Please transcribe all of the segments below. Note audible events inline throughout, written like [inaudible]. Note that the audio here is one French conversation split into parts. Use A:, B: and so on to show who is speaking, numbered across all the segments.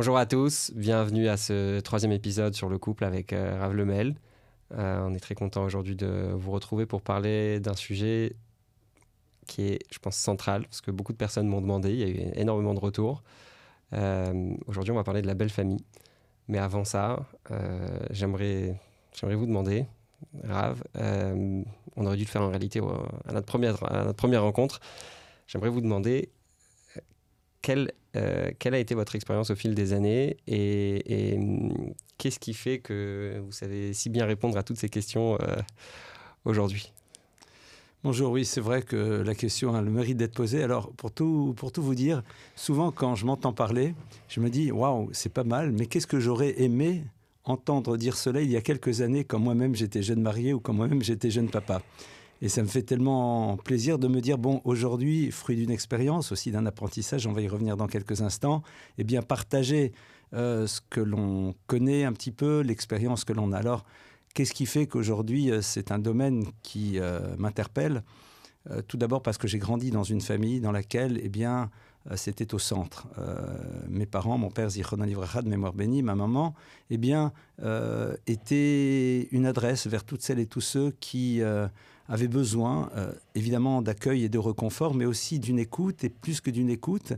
A: Bonjour à tous, bienvenue à ce troisième épisode sur le couple avec euh, Rav Lemel. Euh, on est très content aujourd'hui de vous retrouver pour parler d'un sujet qui est, je pense, central, parce que beaucoup de personnes m'ont demandé, il y a eu énormément de retours. Euh, aujourd'hui, on va parler de la belle famille. Mais avant ça, j'aimerais, j'aimerais vous demander, Rav, on aurait dû le faire en réalité à notre première, à notre première rencontre. J'aimerais vous demander quelle, euh, quelle, a été votre expérience au fil des années et, hum, qu'est-ce qui fait que vous savez si bien répondre à toutes ces questions euh, aujourd'hui?
B: Bonjour, oui, c'est vrai que la question a le mérite d'être posée. Alors, pour tout, pour tout vous dire, souvent quand je m'entends parler, je me dis, waouh, c'est pas mal, mais qu'est-ce que j'aurais aimé entendre dire cela il y a quelques années quand moi-même j'étais jeune marié ou quand moi-même j'étais jeune papa? Et ça me fait tellement plaisir de me dire, bon, aujourd'hui, fruit d'une expérience, aussi d'un apprentissage, on va y revenir dans quelques instants, et eh bien partager euh, ce que l'on connaît un petit peu, l'expérience que l'on a. Alors, qu'est-ce qui fait qu'aujourd'hui, euh, c'est un domaine qui euh, m'interpelle? Tout d'abord parce que j'ai grandi dans une famille dans laquelle, eh bien, c'était au centre. mes parents, mon père Zichron Livrachad, mémoire bénie, ma maman, eh bien, était une adresse vers toutes celles et tous ceux qui avait besoin euh, évidemment d'accueil et de reconfort, mais aussi d'une écoute, et plus que d'une écoute.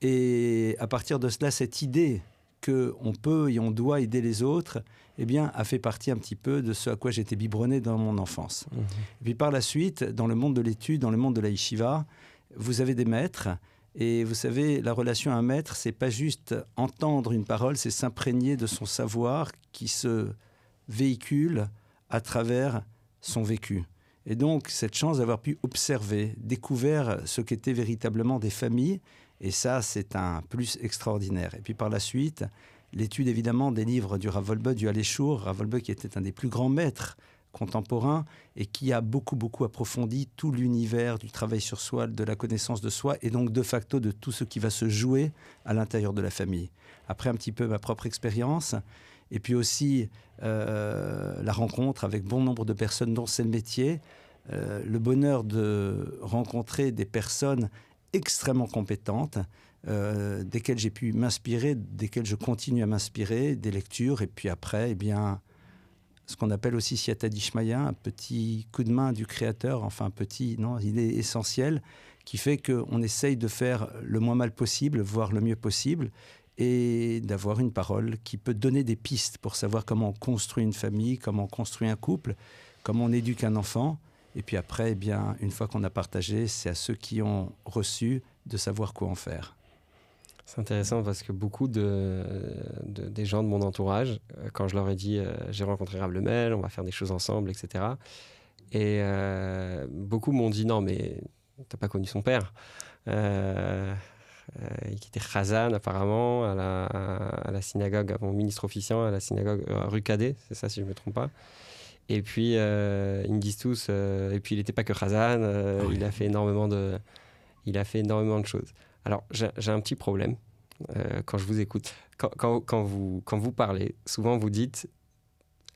B: Et à partir de cela, cette idée qu'on peut et on doit aider les autres, eh bien, a fait partie un petit peu de ce à quoi j'étais biberonné dans mon enfance. Mmh. Et puis par la suite, dans le monde de l'étude, dans le monde de la yeshiva, vous avez des maîtres. Et vous savez, la relation à un maître, c'est pas juste entendre une parole, c'est s'imprégner de son savoir qui se véhicule à travers son vécu. Et donc, cette chance d'avoir pu observer, découvrir ce qu'étaient véritablement des familles, et ça, c'est un plus extraordinaire. Et puis par la suite, l'étude évidemment des livres du Ravolbe, du Aléchour, Ravolbe qui était un des plus grands maîtres contemporains et qui a beaucoup, beaucoup approfondi tout l'univers du travail sur soi, de la connaissance de soi et donc de facto de tout ce qui va se jouer à l'intérieur de la famille. Après un petit peu ma propre expérience, et puis aussi euh, la rencontre avec bon nombre de personnes dont c'est le métier, euh, le bonheur de rencontrer des personnes extrêmement compétentes, euh, desquelles j'ai pu m'inspirer, desquelles je continue à m'inspirer, des lectures, et puis après, eh bien, ce qu'on appelle aussi Siata Dishmaya, un petit coup de main du créateur, enfin un petit, non, il est essentiel, qui fait qu'on essaye de faire le moins mal possible, voire le mieux possible, et d'avoir une parole qui peut donner des pistes pour savoir comment on construit une famille, comment on construit un couple, comment on éduque un enfant. Et puis après, eh bien, une fois qu'on a partagé, c'est à ceux qui ont reçu de savoir quoi en faire.
A: C'est intéressant parce que beaucoup de, des gens de mon entourage, euh, quand je leur ai dit euh, j'ai rencontré Rav Lemel, on va faire des choses ensemble, etc. Et euh, beaucoup m'ont dit non, mais t'as pas connu son père. Euh, qui était Khazan apparemment à la, à synagogue, mon ministre officiant à la synagogue euh, rue Cadet, c'est ça si je ne me trompe pas. Et puis euh, ils me disent tous, et puis il n'était pas que Khazan, ah il a fait énormément de, il a fait énormément de choses. Alors j'ai un petit problème quand je vous écoute, quand, quand, quand, vous quand vous parlez, souvent vous dites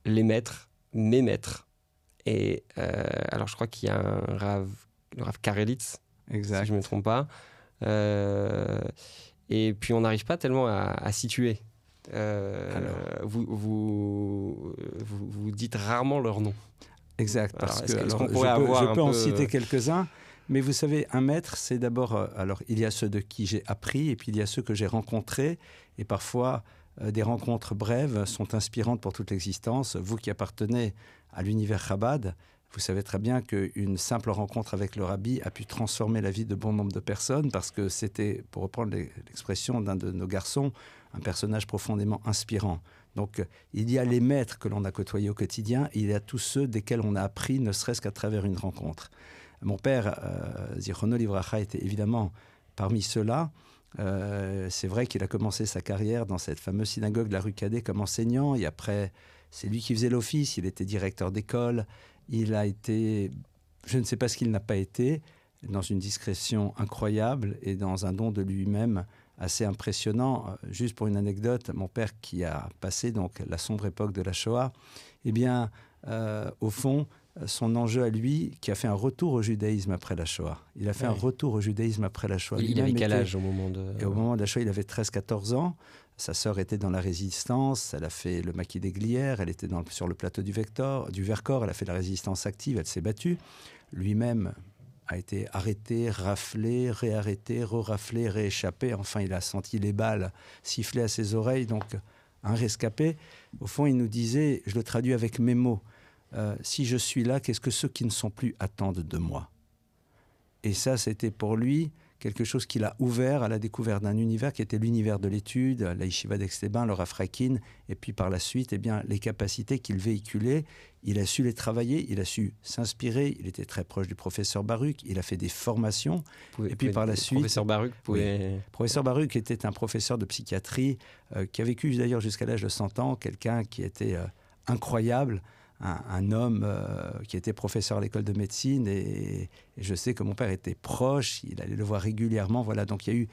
A: les maîtres, mes maîtres. Et alors je crois qu'il y a un Rav, le Rav Karelitz, exact. si je ne me trompe pas. Euh, et puis on n'arrive pas tellement à, situer. Euh, vous, vous, vous, dites rarement leur nom.
B: Exact, parce que, je, peux, en citer quelques-uns. Mais vous savez, un maître, c'est d'abord, euh, alors il y a ceux de qui j'ai appris, et puis il y a ceux que j'ai rencontrés, et parfois des rencontres brèves sont inspirantes pour toute l'existence. Vous qui appartenez à l'univers Chabad, vous savez très bien qu'une simple rencontre avec le rabbi a pu transformer la vie de bon nombre de personnes parce que c'était, pour reprendre l'expression d'un de nos garçons, un personnage profondément inspirant. Donc il y a les maîtres que l'on a côtoyés au quotidien, il y a tous ceux desquels on a appris, ne serait-ce qu'à travers une rencontre. Mon père, euh, Livracha, était évidemment parmi ceux-là. Euh, c'est vrai qu'il a commencé sa carrière dans cette fameuse synagogue de la rue Cadet comme enseignant, et après, c'est lui qui faisait l'office, il était directeur d'école, il a été, je ne sais pas ce qu'il n'a pas été, dans une discrétion incroyable et dans un don de lui-même assez impressionnant. Euh, juste pour une anecdote, mon père qui a passé donc la sombre époque de la Shoah, eh bien, euh, au fond, son enjeu à lui, qui a fait un retour au judaïsme après la Shoah. Il a fait un retour au judaïsme après la Shoah.
A: Il, avait quel âge au moment de...
B: Et au moment de la Shoah, il avait 13-14 ans. Sa sœur était dans la résistance, elle a fait le maquis des Glières, elle était sur le plateau du, Vector, du Vercors, elle a fait la résistance active, elle s'est battue. Lui-même a été arrêté, raflé, réarrêté, re-raflé, rééchappé. Enfin, il a senti les balles siffler à ses oreilles. Donc, un rescapé, au fond, il nous disait, je le traduis avec mes mots, euh, si je suis là, qu'est-ce que ceux qui ne sont plus attendent de moi? Et ça, c'était pour lui quelque chose qui l'a ouvert à la découverte d'un univers qui était l'univers de l'étude, la yeshiva d'Extéban, le Rafrakin, et puis par la suite, eh bien, les capacités qu'il véhiculait, il a su les travailler, il a su s'inspirer, il était très proche du professeur Baruch, il a fait des formations, et puis par la suite...
A: Professeur Baruch.
B: Professeur Baruch était un professeur de psychiatrie euh, qui a vécu d'ailleurs jusqu'à l'âge de 100 ans, quelqu'un qui était euh, incroyable, un, homme euh, qui était professeur à l'école de médecine et, je sais que mon père était proche, il allait le voir régulièrement. Voilà, donc il y a eu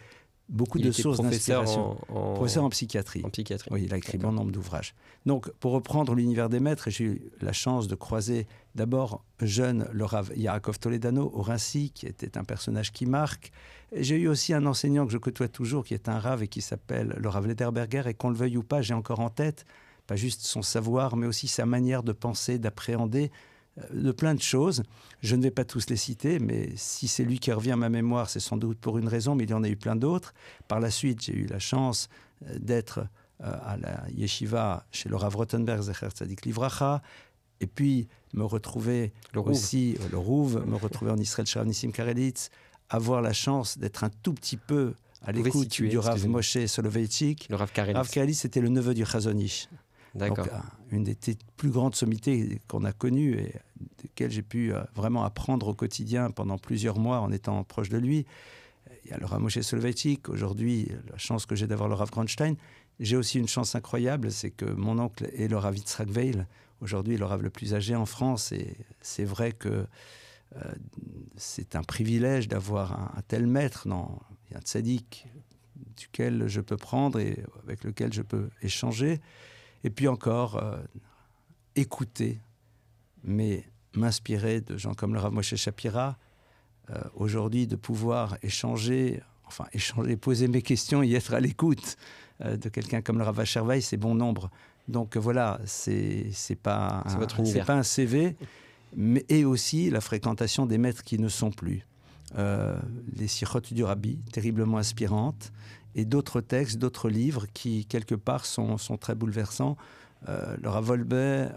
B: beaucoup de sources d'inspiration.
A: En,
B: Professeur en psychiatrie.
A: En psychiatrie.
B: Oui, il a écrit bon nombre d'ouvrages. Donc, pour reprendre l'univers des maîtres, j'ai eu la chance de croiser d'abord jeune le Rav Yarakov Toledano au Rincy, qui était un personnage qui marque. J'ai eu aussi un enseignant que je côtoie toujours, qui est un Rav et qui s'appelle le Rav Lederberger, et qu'on le veuille ou pas, j'ai encore en tête pas juste son savoir, mais aussi sa manière de penser, d'appréhender, euh, de plein de choses. Je ne vais pas tous les citer, mais si c'est lui qui revient à ma mémoire, c'est sans doute pour une raison, mais il y en a eu plein d'autres. Par la suite, j'ai eu la chance euh, d'être euh, à la yeshiva chez le Rav Rottenberg, Zecher Tzadik Livracha, et puis me retrouver aussi, le Rouv, me retrouver en Israël, Shrav Nissim Karelitz, avoir la chance d'être un tout petit peu à l'écoute du Rav Moshe Soloveitchik.
A: Le Rav Karelitz.
B: Rav Karelitz, c'était le neveu du Chazonish. Donc, euh, une des plus grandes sommités qu'on a connues et desquelles j'ai pu euh, vraiment apprendre au quotidien pendant plusieurs mois en étant proche de lui. Il y a le Moshe Soloveitchik. Aujourd'hui, la chance que j'ai d'avoir le Rav Kronstein. J'ai aussi une chance incroyable, c'est que mon oncle est le Rav Yitzhak. Aujourd'hui, le Rav le plus âgé en France. Et c'est vrai que euh, c'est un privilège d'avoir un, tel maître. Non, un tzaddik duquel je peux prendre et avec lequel je peux échanger. Et puis encore, euh, écouter, mais m'inspirer de gens comme le Rav Moshe Shapira. Euh, aujourd'hui, de pouvoir échanger, enfin échanger, poser mes questions et être à l'écoute euh, de quelqu'un comme le Rav Cherveil, c'est bon nombre. Donc voilà, c'est c'est pas pas un CV, mais et aussi la fréquentation des maîtres qui ne sont plus. les sirots du Rabbi, terriblement inspirantes, et d'autres textes, d'autres livres qui, quelque part, sont, sont très bouleversants. Euh, Laura Volbe, euh,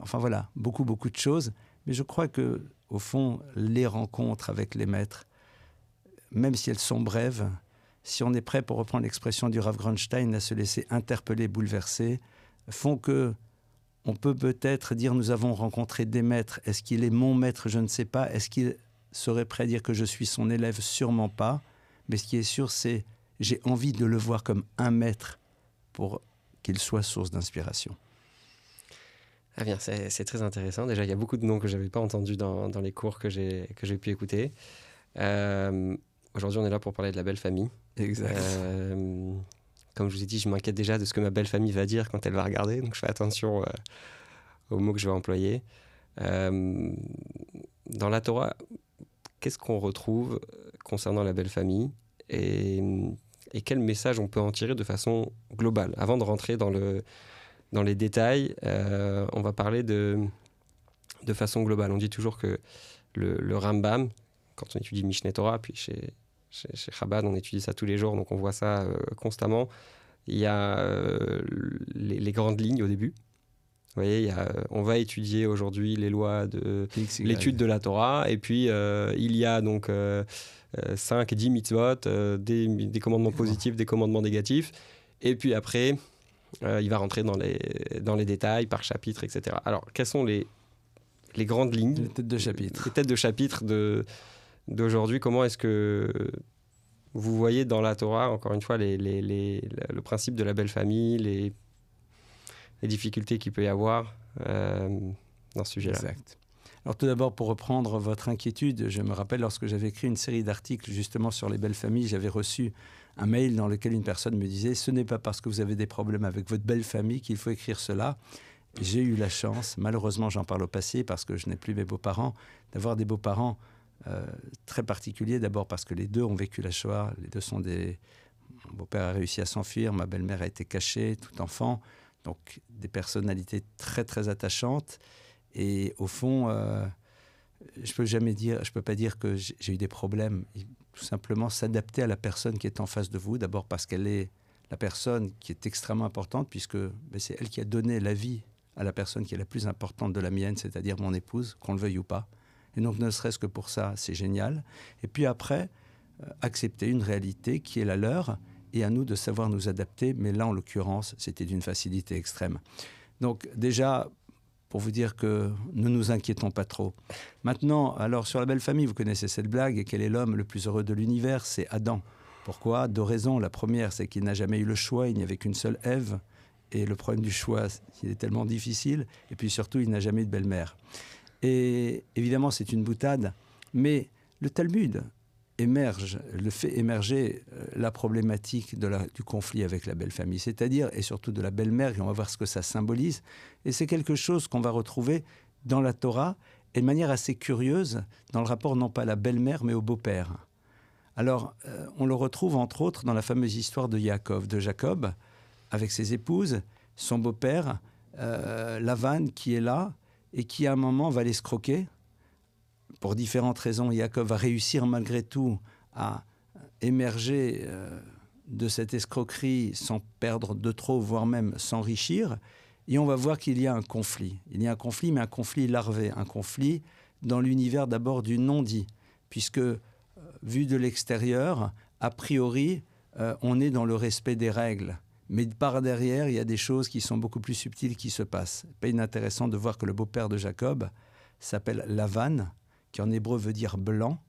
B: enfin voilà, beaucoup, beaucoup de choses. Mais je crois que, au fond, les rencontres avec les maîtres, même si elles sont brèves, si on est prêt, pour reprendre l'expression du Rav Grunstein, à se laisser interpeller, bouleverser, font que on peut peut-être dire nous avons rencontré des maîtres. Est-ce qu'il est mon maître? Je ne sais pas. Est-ce qu'il serait prêt à dire que je suis son élève? Sûrement pas. Mais ce qui est sûr, c'est j'ai envie de le voir comme un maître pour qu'il soit source d'inspiration.
A: Ah bien, c'est très intéressant. Déjà, il y a beaucoup de noms que je n'avais pas entendus dans, dans, les cours que j'ai pu écouter. Euh, aujourd'hui, on est là pour parler de la belle famille.
B: Exact.
A: Euh, comme je vous ai dit, je m'inquiète déjà de ce que ma belle famille va dire quand elle va regarder, donc je fais attention euh, aux mots que je vais employer. dans la Torah, qu'est-ce qu'on retrouve concernant la belle famille? Et et quel message on peut en tirer de façon globale. Avant de rentrer dans, le, dans les détails, euh, on va parler de, de façon globale. On dit toujours que le, le Rambam, quand on étudie Mishneh Torah, puis chez, chez, Chabad, on étudie ça tous les jours, donc on voit ça euh, constamment. Il y a euh, les, grandes lignes au début. Vous voyez, il y a, on va étudier aujourd'hui les lois de l'étude de la Torah, et puis il y a donc 5, 10 mitzvot, euh, des, des, commandements positifs, des commandements négatifs. Et puis après, euh, il va rentrer dans les, dans les détails par chapitre, etc. Alors, quelles sont les, les grandes lignes
B: Les têtes de chapitre.
A: Les têtes de chapitre d'aujourd'hui? Comment est-ce que vous voyez dans la Torah, encore une fois, les, le principe de la belle famille, les, les difficultés qu'il peut y avoir euh, dans ce sujet-là
B: Exact. Alors tout d'abord, pour reprendre votre inquiétude, je me rappelle lorsque j'avais écrit une série d'articles justement sur les belles familles, j'avais reçu un mail dans lequel une personne me disait Ce n'est pas parce que vous avez des problèmes avec votre belle famille qu'il faut écrire cela. j'ai eu la chance, malheureusement j'en parle au passé parce que je n'ai plus mes beaux-parents, d'avoir des beaux-parents euh, très particuliers. D'abord parce que les deux ont vécu la Shoah, les deux sont des... Mon beau-père a réussi à s'enfuir, ma belle-mère a été cachée tout enfant, donc des personnalités très très attachantes. Et au fond, euh, je peux jamais dire, je peux pas dire que j'ai eu des problèmes. Tout simplement s'adapter à la personne qui est en face de vous. D'abord parce qu'elle est la personne qui est extrêmement importante, puisque ben, c'est elle qui a donné la vie à la personne qui est la plus importante de la mienne, c'est-à-dire mon épouse, qu'on le veuille ou pas. Et donc, ne serait-ce que pour ça, c'est génial. Et puis après, euh, accepter une réalité qui est la leur, et à nous de savoir nous adapter. Mais là, en l'occurrence, c'était d'une facilité extrême. Donc, déjà, pour vous dire que ne nous inquiétons pas trop. Maintenant, alors sur la belle famille, vous connaissez cette blague, et quel est l'homme le plus heureux de l'univers? C'est Adam. Pourquoi? Deux raisons. La première, c'est qu'il n'a jamais eu le choix, il n'y avait qu'une seule Ève. Et le problème du choix, il est tellement difficile. Et puis surtout, il n'a jamais eu de belle-mère. Et évidemment, c'est une boutade. Mais le Talmud émerge, le fait émerger euh, la problématique du conflit avec la belle famille, c'est-à-dire, et surtout de la belle-mère, et on va voir ce que ça symbolise. Et c'est quelque chose qu'on va retrouver dans la Torah, et de manière assez curieuse, dans le rapport non pas à la belle-mère, mais au beau-père. Alors, euh, on le retrouve entre autres dans la fameuse histoire de Jacob, de Jacob, avec ses épouses, son beau-père, euh, Lavan, qui est là et qui à un moment va l'escroquer. Pour différentes raisons, Jacob va réussir malgré tout à émerger euh, de cette escroquerie sans perdre de trop, voire même s'enrichir. Et on va voir qu'il y a un conflit. Il y a un conflit, mais un conflit larvé, un conflit dans l'univers d'abord du non-dit, puisque vu de l'extérieur, a priori, euh, on est dans le respect des règles. Mais par derrière, il y a des choses qui sont beaucoup plus subtiles qui se passent. Pas inintéressant de voir que le beau-père de Jacob s'appelle Lavan, qui en hébreu veut dire blanc.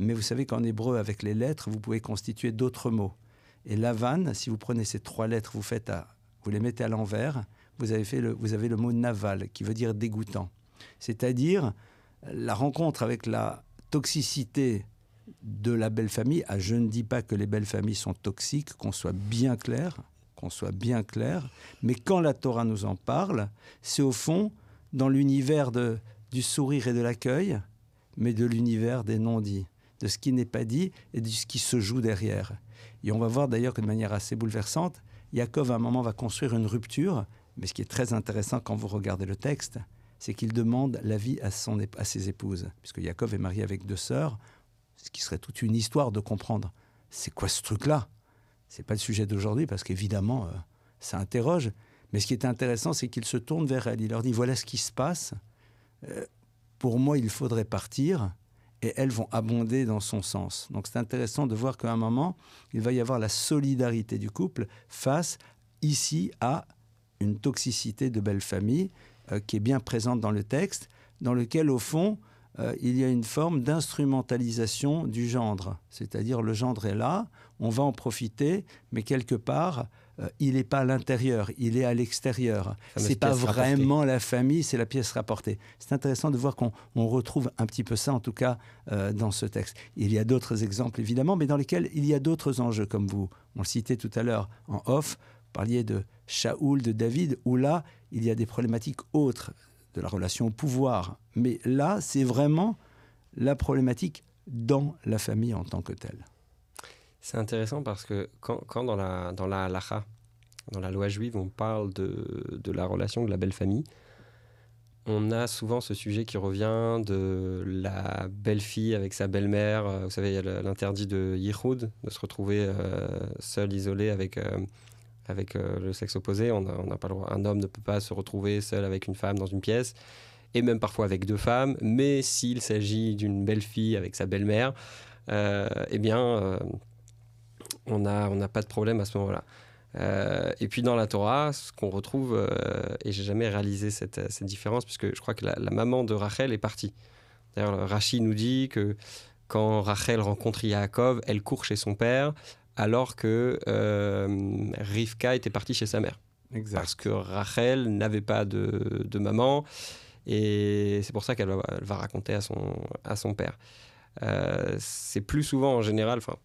B: Mais vous savez qu'en hébreu, avec les lettres, vous pouvez constituer d'autres mots. Et Lavan, si vous prenez ces trois lettres, vous, faites vous les mettez à l'envers, vous avez, fait le, vous avez le mot naval, qui veut dire dégoûtant. C'est-à-dire la rencontre avec la toxicité de la belle famille. Ah, je ne dis pas que les belles familles sont toxiques, qu'on soit bien clair, qu'on soit bien clair. Mais quand la Torah nous en parle, c'est au fond dans l'univers du sourire et de l'accueil, mais de l'univers des non-dits, de ce qui n'est pas dit et de ce qui se joue derrière. Et on va voir d'ailleurs que de manière assez bouleversante, Yaakov à un moment va construire une rupture, mais ce qui est très intéressant quand vous regardez le texte, c'est qu'il demande l'avis à, à ses épouses, puisque Yaakov est marié avec deux sœurs ce qui serait toute une histoire de comprendre c'est quoi ce truc-là? C'est pas le sujet d'aujourd'hui parce qu'évidemment, euh, ça interroge. Mais ce qui est intéressant, c'est qu'il se tourne vers elle. Il leur dit voilà ce qui se passe. Euh, pour moi, il faudrait partir. Et elles vont abonder dans son sens. Donc c'est intéressant de voir qu'à un moment, il va y avoir la solidarité du couple face ici à une toxicité de belle famille euh, qui est bien présente dans le texte, dans lequel, au fond, euh, il y a une forme d'instrumentalisation du gendre. C'est-à-dire le gendre est là, on va en profiter, mais quelque part, euh, il n'est pas à l'intérieur, il est à l'extérieur. C'est pas vraiment la famille, c'est la pièce rapportée. C'est intéressant de voir qu'on retrouve un petit peu ça, en tout cas, euh, dans ce texte. Il y a d'autres exemples, évidemment, mais dans lesquels il y a d'autres enjeux, comme vous, on le citait tout à l'heure en off, vous parliez de Shaoul, de David, où là, il y a des problématiques autres de la relation au pouvoir. Mais là, c'est vraiment la problématique dans la famille en tant que telle.
A: C'est intéressant parce que quand, dans la dans la dans la loi juive, on parle de, de, la relation de la belle famille, on a souvent ce sujet qui revient de la belle-fille avec sa belle-mère. Euh, vous savez, il y a l'interdit de Yichud, de se retrouver euh, seul, isolé avec, euh, avec le sexe opposé. On n'a pas droit. Un homme ne peut pas se retrouver seul avec une femme dans une pièce, et même parfois avec deux femmes. Mais s'il s'agit d'une belle fille avec sa belle-mère, eh bien, on n'a on pas de problème à ce moment-là. et puis dans la Torah, ce qu'on retrouve, et j'ai jamais réalisé cette, cette, différence, puisque je crois que la, la, maman de Rachel est partie. D'ailleurs, Rachi nous dit que quand Rachel rencontre Yaakov, elle court chez son père, alors que euh, Rivka était partie chez sa mère. Parce que Rachel n'avait pas de, maman, et c'est pour ça qu'elle va, raconter à son, à son père. Euh, c'est plus souvent en général, enfin,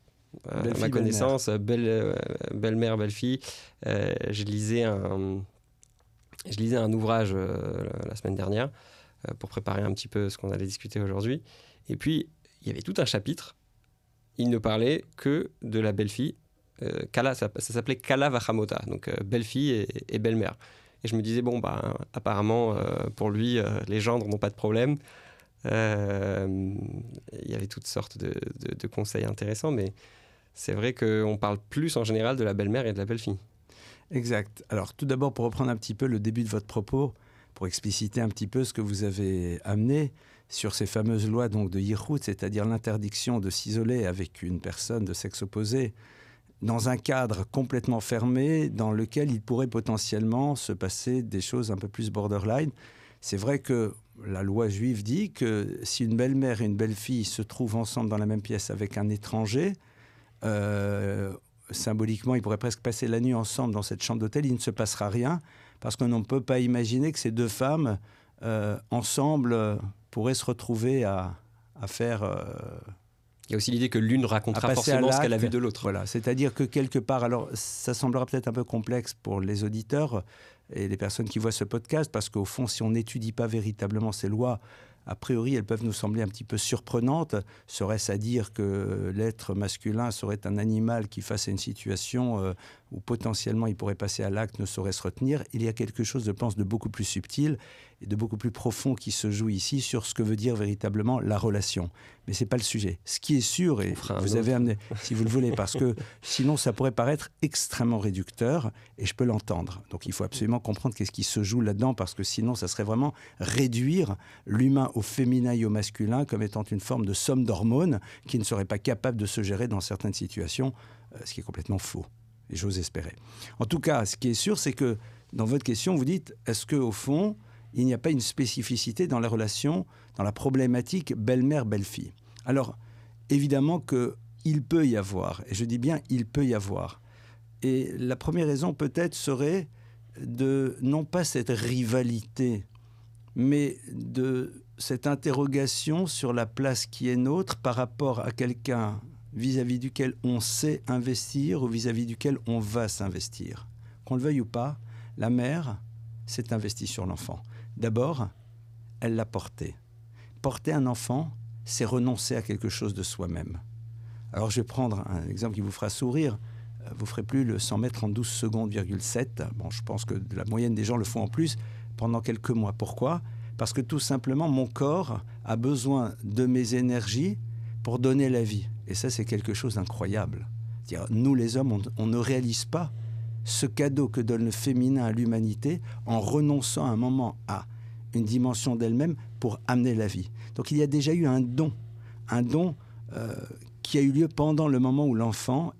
A: à ma connaissance, belle, euh, belle-mère, belle-fille. je lisais un, Je lisais un ouvrage la semaine dernière pour préparer un petit peu ce qu'on allait discuter aujourd'hui. Et puis, il y avait tout un chapitre. Il ne parlait que de la belle-fille. Kala, ça, s'appelait Kala Vachamota, donc belle-fille et, et belle-mère. Et je me disais, bon, bah, apparemment, pour lui, les gendres n'ont pas de problème. Euh, il y avait toutes sortes de, conseils intéressants, mais c'est vrai qu'on parle plus en général de la belle-mère et de la belle-fille.
B: Exact. Alors tout d'abord, pour reprendre un petit peu le début de votre propos, pour expliciter un petit peu ce que vous avez amené sur ces fameuses lois donc de Yichut, c'est-à-dire l'interdiction de s'isoler avec une personne de sexe opposé dans un cadre complètement fermé dans lequel il pourrait potentiellement se passer des choses un peu plus borderline. C'est vrai que la loi juive dit que si une belle-mère et une belle-fille se trouvent ensemble dans la même pièce avec un étranger, symboliquement, ils pourraient presque passer la nuit ensemble dans cette chambre d'hôtel, il ne se passera rien, parce qu'on ne peut pas imaginer que ces deux femmes, euh, ensemble, euh, pourraient se retrouver à, faire...
A: il y a aussi l'idée que l'une racontera forcément ce qu'elle a vu de l'autre.
B: Voilà, c'est-à-dire que quelque part, alors ça semblera peut-être un peu complexe pour les auditeurs, et les personnes qui voient ce podcast, parce qu'au fond, si on n'étudie pas véritablement ces lois, a priori, elles peuvent nous sembler un petit peu surprenantes. Serait-ce à dire que l'être masculin serait un animal qui, face à une situation euh, où potentiellement il pourrait passer à l'acte, ne saurait se retenir Il y a quelque chose, je pense, de beaucoup plus subtil et de beaucoup plus profond qui se joue ici sur ce que veut dire véritablement la relation. Mais ce n'est pas le sujet. Ce qui est sûr, et vous avez amené, si vous le voulez, parce que [laughs] sinon ça pourrait paraître extrêmement réducteur, et je peux l'entendre. Donc il faut absolument comprendre qu'est-ce qui se joue là-dedans, parce que sinon ça serait vraiment réduire l'humain au féminin et au masculin comme étant une forme de somme d'hormones qui ne serait pas capable de se gérer dans certaines situations, euh, ce qui est complètement faux. Et j'ose espérer. En tout cas, ce qui est sûr, c'est que dans votre question, vous dites est-ce qu'au fond, il n'y a pas une spécificité dans la relation, dans la problématique belle-mère-belle-fille? Alors, évidemment qu'il peut y avoir, et je dis bien il peut y avoir. Et la première raison peut-être serait de non pas cette rivalité, mais de cette interrogation sur la place qui est nôtre par rapport à quelqu'un vis-à-vis duquel on sait investir ou vis-à-vis duquel on va s'investir. Qu'on le veuille ou pas, la mère s'est investie sur l'enfant. D'abord, elle l'a porté. Porter un enfant, c'est renoncer à quelque chose de soi-même. Alors je vais prendre un exemple qui vous fera sourire. Euh, vous ferez plus le 100 mètres en 12 secondes, 7. Bon, je pense que la moyenne des gens le font en plus pendant quelques mois. Pourquoi? Parce que tout simplement, mon corps a besoin de mes énergies pour donner la vie. Et ça, c'est quelque chose d'incroyable. Nous, les hommes, on ne réalise pas ce cadeau que donne le féminin à l'humanité en renonçant un moment à une dimension d'elle-même pour amener la vie. Donc il y a déjà eu un don, un don euh, qui a eu lieu pendant le moment où l'enfant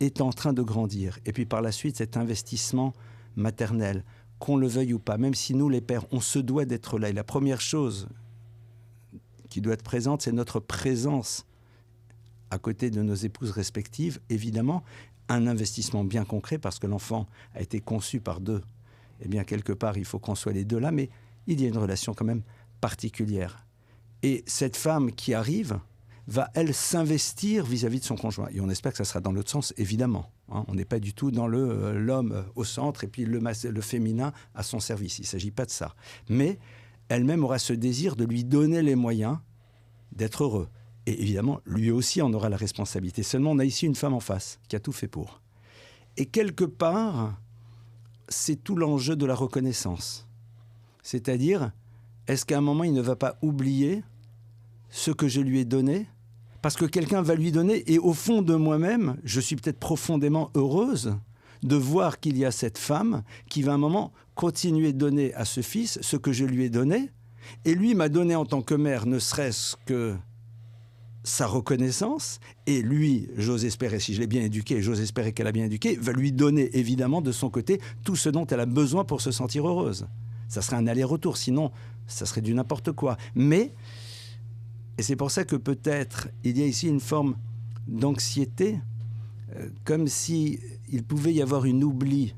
B: est en train de grandir. Et puis par la suite, cet investissement maternel, qu'on le veuille ou pas, même si nous, les pères, on se doit d'être là. Et la première chose qui doit être présente, c'est notre présence à côté de nos épouses respectives, évidemment, un investissement bien concret parce que l'enfant a été conçu par deux. Eh bien, quelque part, il faut qu'on soit les deux là, mais il y a une relation quand même particulière. Et cette femme qui arrive va, elle, s'investir vis-à-vis de son conjoint. Et on espère que ça sera dans l'autre sens, évidemment. Hein. On n'est pas du tout dans le euh, l'homme euh, au centre et puis le, le féminin à son service. Il ne s'agit pas de ça. Mais elle-même aura ce désir de lui donner les moyens d'être heureux. Et évidemment, lui aussi en aura la responsabilité. Seulement, on a ici une femme en face qui a tout fait pour. Et quelque part, c'est tout l'enjeu de la reconnaissance. C'est-à-dire, est-ce qu'à un moment, il ne va pas oublier ce que je lui ai donné? Parce que quelqu'un va lui donner, et au fond de moi-même, je suis peut-être profondément heureuse de voir qu'il y a cette femme qui va à un moment continuer de donner à ce fils ce que je lui ai donné. Et lui m'a donné en tant que mère, ne serait-ce que sa reconnaissance, et lui, j'ose espérer, si je l'ai bien éduqué, j'ose espérer qu'elle a bien éduqué, va lui donner évidemment de son côté tout ce dont elle a besoin pour se sentir heureuse. Ça serait un aller-retour, sinon ça serait du n'importe quoi. Mais, et c'est pour ça que peut-être il y a ici une forme d'anxiété, euh, comme si il pouvait y avoir une oubli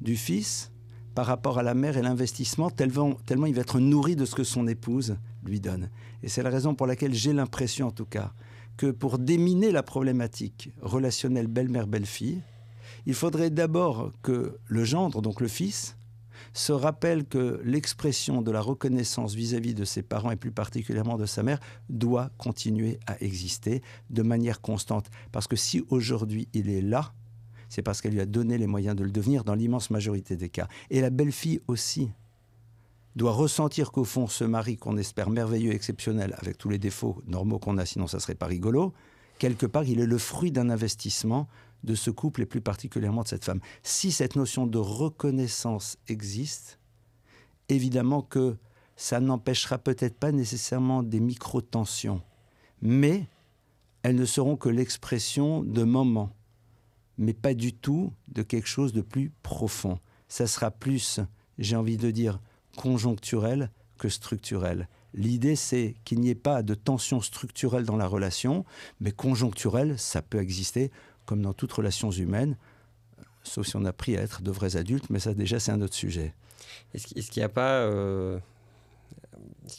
B: du fils par rapport à la mère et l'investissement, tellement, tellement il va être nourri de ce que son épouse lui donne. Et c'est la raison pour laquelle j'ai l'impression, en tout cas, que pour déminer la problématique relationnelle belle-mère-belle-fille, il faudrait d'abord que le gendre, donc le fils, se rappelle que l'expression de la reconnaissance vis-à-vis de ses parents et plus particulièrement de sa mère doit continuer à exister de manière constante. Parce que si aujourd'hui il est là, c'est parce qu'elle lui a donné les moyens de le devenir dans l'immense majorité des cas. Et la belle-fille aussi doit ressentir qu'au fond, ce mari qu'on espère merveilleux, exceptionnel, avec tous les défauts normaux qu'on a, sinon ça serait pas rigolo, quelque part, il est le fruit d'un investissement de ce couple et plus particulièrement de cette femme. Si cette notion de reconnaissance existe, évidemment que ça n'empêchera peut-être pas nécessairement des micro-tensions, mais elles ne seront que l'expression de moments, mais pas du tout de quelque chose de plus profond. Ça sera plus, j'ai envie de dire, conjoncturel que structurel. L'idée, c'est qu'il n'y ait pas de tension structurelle dans la relation, mais conjoncturelle, ça peut exister comme dans toutes relations humaines, sauf si on a appris à être de vrais adultes, mais ça déjà c'est un autre sujet.
A: Est-ce qu'il n'y a pas... Euh,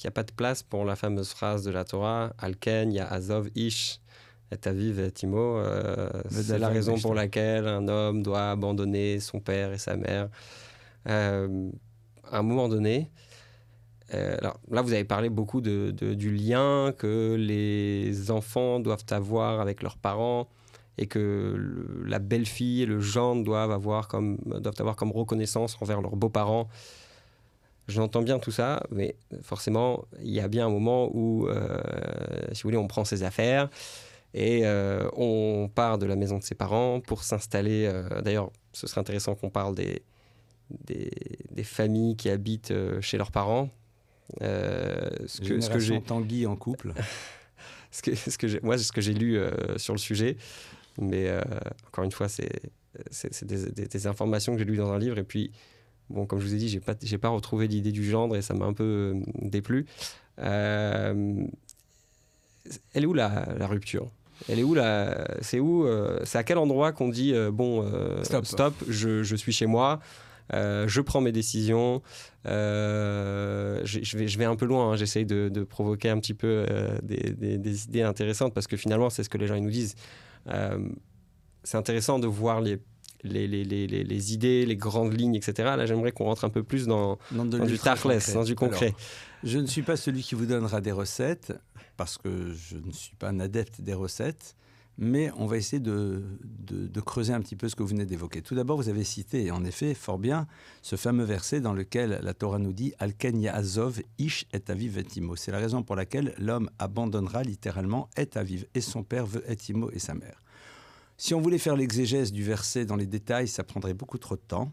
A: a pas de place pour la fameuse phrase de la Torah Alken, ya Azov Ish, et Aviv et Timo euh, C'est la raison pour laquelle un homme doit abandonner son père et sa mère. Euh, à un moment donné, alors là, vous avez parlé beaucoup du lien que les enfants doivent avoir avec leurs parents et que la belle-fille et le gendre doivent avoir, comme, doivent avoir comme reconnaissance envers leurs beaux-parents. J'entends bien tout ça, mais forcément, il y a bien un moment où, euh, si vous voulez, on prend ses affaires et euh, on part de la maison de ses parents pour s'installer. Euh, d'ailleurs, ce serait intéressant qu'on parle des, des, des, familles qui habitent chez leurs parents. [laughs]
B: ce que, ce que j'ai Tanguy en couple.
A: ce que, ce que moi, ce que j'ai lu sur le sujet, mais euh, encore une fois, c'est des, informations que j'ai lues dans un livre. Et puis, bon, comme je vous ai dit, j'ai pas, pas retrouvé l'idée du gendre et ça m'a un peu euh, déplu. Euh, elle est où la, la rupture? Elle est où la C'est où C'est à quel endroit qu'on dit bon stop, stop je, je, suis chez moi, je prends mes décisions, je, je, vais, je vais un peu loin, hein, j'essaye de, de, provoquer un petit peu des, des, des, idées intéressantes parce que finalement c'est ce que les gens ils nous disent. Euh, c'est intéressant de voir les, les, les, les, les, idées, les grandes lignes, etc. Là, j'aimerais qu'on rentre un peu plus dans, dans, du tarless, dans du concret.
B: je ne suis pas celui qui vous donnera des recettes, parce que je ne suis pas un adepte des recettes, mais on va essayer de, creuser un petit peu ce que vous venez d'évoquer. Tout d'abord, vous avez cité, en effet, fort bien, ce fameux verset dans lequel la Torah nous dit Alken Azov ish et aviv etimo. C'est la raison pour laquelle l'homme abandonnera littéralement et aviv, et son père veut etimo et sa mère. Si on voulait faire l'exégèse du verset dans les détails, ça prendrait beaucoup trop de temps.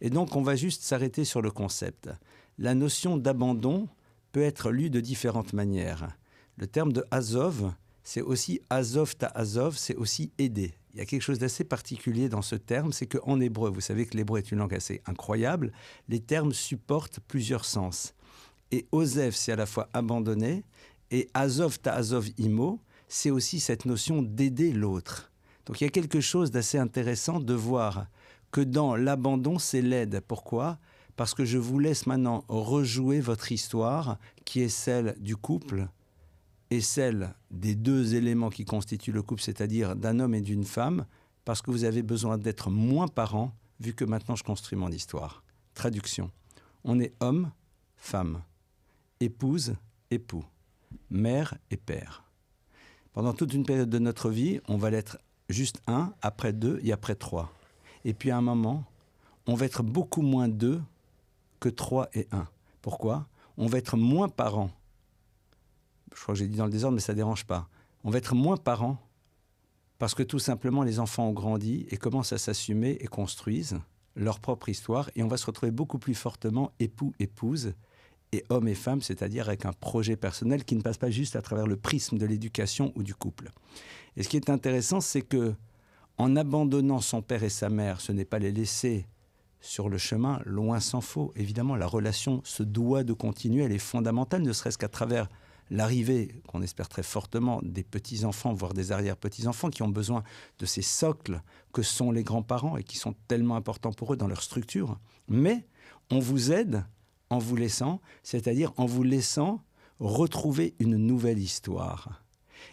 B: Et donc, on va juste s'arrêter sur le concept. La notion d'abandon peut être lue de différentes manières. Le terme de Azov, c'est aussi Azov ta Azov, c'est aussi aider. Il y a quelque chose d'assez particulier dans ce terme, c'est qu'en hébreu, vous savez que l'hébreu est une langue assez incroyable, les termes supportent plusieurs sens. Et Ozev, c'est à la fois abandonner, et Azov ta Azov imo, c'est aussi cette notion d'aider l'autre. Donc il y a quelque chose d'assez intéressant de voir que dans l'abandon, c'est l'aide. Pourquoi? Parce que je vous laisse maintenant rejouer votre histoire, qui est celle du couple et celle des deux éléments qui constituent le couple, c'est-à-dire d'un homme et d'une femme, parce que vous avez besoin d'être moins parent, vu que maintenant je construis mon histoire. Traduction. On est homme, femme, épouse, époux, mère et père. Pendant toute une période de notre vie, on va l'être juste un, après deux et après trois. Et puis à un moment, on va être beaucoup moins deux que trois et un. Pourquoi? On va être moins parents. Je crois que j'ai dit dans le désordre, mais ça ne dérange pas. On va être moins parents parce que tout simplement les enfants ont grandi et commencent à s'assumer et construisent leur propre histoire et on va se retrouver beaucoup plus fortement époux, épouse et homme et femme, c'est-à-dire avec un projet personnel qui ne passe pas juste à travers le prisme de l'éducation ou du couple. Et ce qui est intéressant, c'est que en abandonnant son père et sa mère, ce n'est pas les laisser sur le chemin, loin s'en faut. Évidemment, la relation se doit de continuer, elle est fondamentale, ne serait-ce qu'à travers l'arrivée, qu'on espère très fortement, des petits-enfants, voire des arrière-petits-enfants, qui ont besoin de ces socles que sont les grands-parents et qui sont tellement importants pour eux dans leur structure. Mais on vous aide en vous laissant, c'est-à-dire en vous laissant retrouver une nouvelle histoire.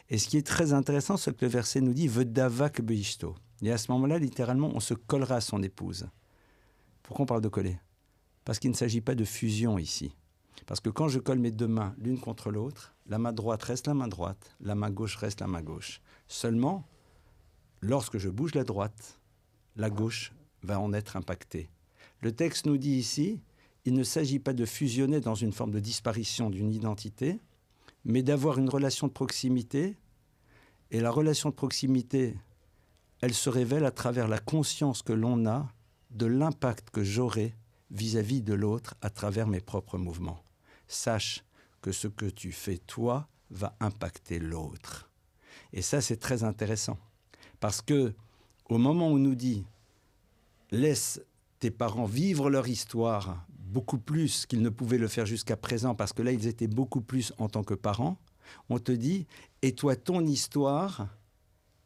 B: Et ce qui est très intéressant, c'est que le verset nous dit Vedavak Et à ce moment-là, littéralement, on se collera à son épouse. Pourquoi on parle de coller? Parce qu'il ne s'agit pas de fusion ici. Parce que quand je colle mes deux mains l'une contre l'autre, la main droite reste la main droite, la main gauche reste la main gauche. Seulement, lorsque je bouge la droite, la gauche va en être impactée. Le texte nous dit ici, il ne s'agit pas de fusionner dans une forme de disparition d'une identité, mais d'avoir une relation de proximité. Et la relation de proximité, elle se révèle à travers la conscience que l'on a de l'impact que j'aurai vis-à-vis de l'autre à travers mes propres mouvements. Sache que ce que tu fais toi va impacter l'autre. Et ça, c'est très intéressant. Parce que au moment où on nous dit laisse tes parents vivre leur histoire beaucoup plus qu'ils ne pouvaient le faire jusqu'à présent, parce que là, ils étaient beaucoup plus en tant que parents, on te dit, et toi, ton histoire,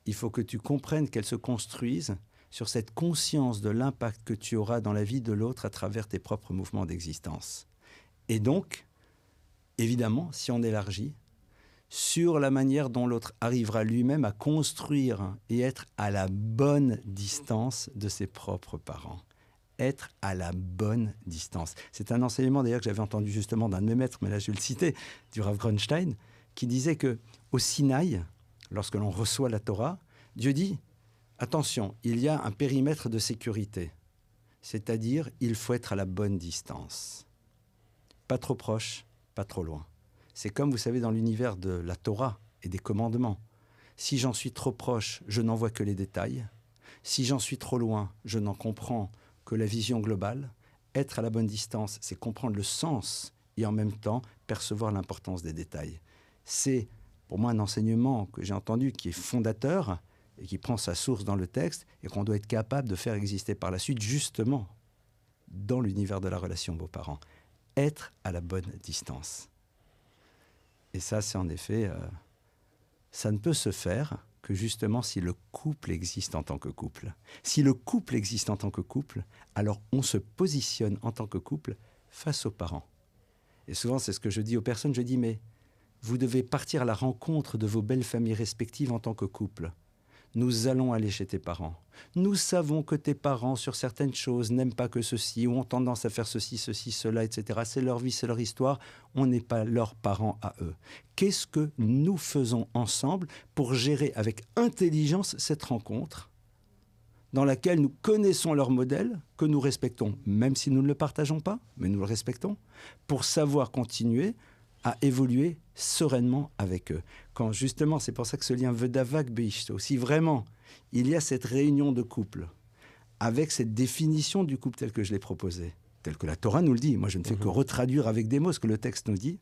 B: il faut que tu comprennes qu'elle se construise sur cette conscience de l'impact que tu auras dans la vie de l'autre à travers tes propres mouvements d'existence. Et donc, évidemment, si on élargit, sur la manière dont l'autre arrivera lui-même à construire et être à la bonne distance de ses propres parents. Être à la bonne distance. C'est un enseignement d'ailleurs que j'avais entendu justement d'un de mes maîtres, mais là je vais le citer, du Rav Grunstein, qui disait que au Sinaï, lorsque l'on reçoit la Torah, Dieu dit attention, il y a un périmètre de sécurité, c'est-à-dire il faut être à la bonne distance, pas trop proche, pas trop loin. C'est comme, vous savez, dans l'univers de la Torah et des commandements. Si j'en suis trop proche, je n'en vois que les détails. Si j'en suis trop loin, je n'en comprends que la vision globale. Être à la bonne distance, c'est comprendre le sens et en même temps percevoir l'importance des détails. C'est pour moi un enseignement que j'ai entendu qui est fondateur et qui prend sa source dans le texte et qu'on doit être capable de faire exister par la suite justement dans l'univers de la relation beaux-parents. Être à la bonne distance. Et ça, c'est en effet, euh, ça ne peut se faire que justement si le couple existe en tant que couple. Si le couple existe en tant que couple, alors on se positionne en tant que couple face aux parents. Et souvent, c'est ce que je dis aux personnes, je dis, mais vous devez partir à la rencontre de vos belles familles respectives en tant que couple nous allons aller chez tes parents. Nous savons que tes parents, sur certaines choses, n'aiment pas que ceci, ou ont tendance à faire ceci, ceci, cela, etc. C'est leur vie, c'est leur histoire. On n'est pas leurs parents à eux. Qu'est-ce que nous faisons ensemble pour gérer avec intelligence cette rencontre dans laquelle nous connaissons leur modèle, que nous respectons, même si nous ne le partageons pas, mais nous le respectons, pour savoir continuer à évoluer sereinement avec eux. Quand justement, c'est pour ça que ce lien Vedavak Beishto, si vraiment il y a cette réunion de couple, avec cette définition du couple tel que je l'ai proposé, tel que la Torah nous le dit, moi je ne fais que mhm. retraduire avec des mots ce que le texte nous dit,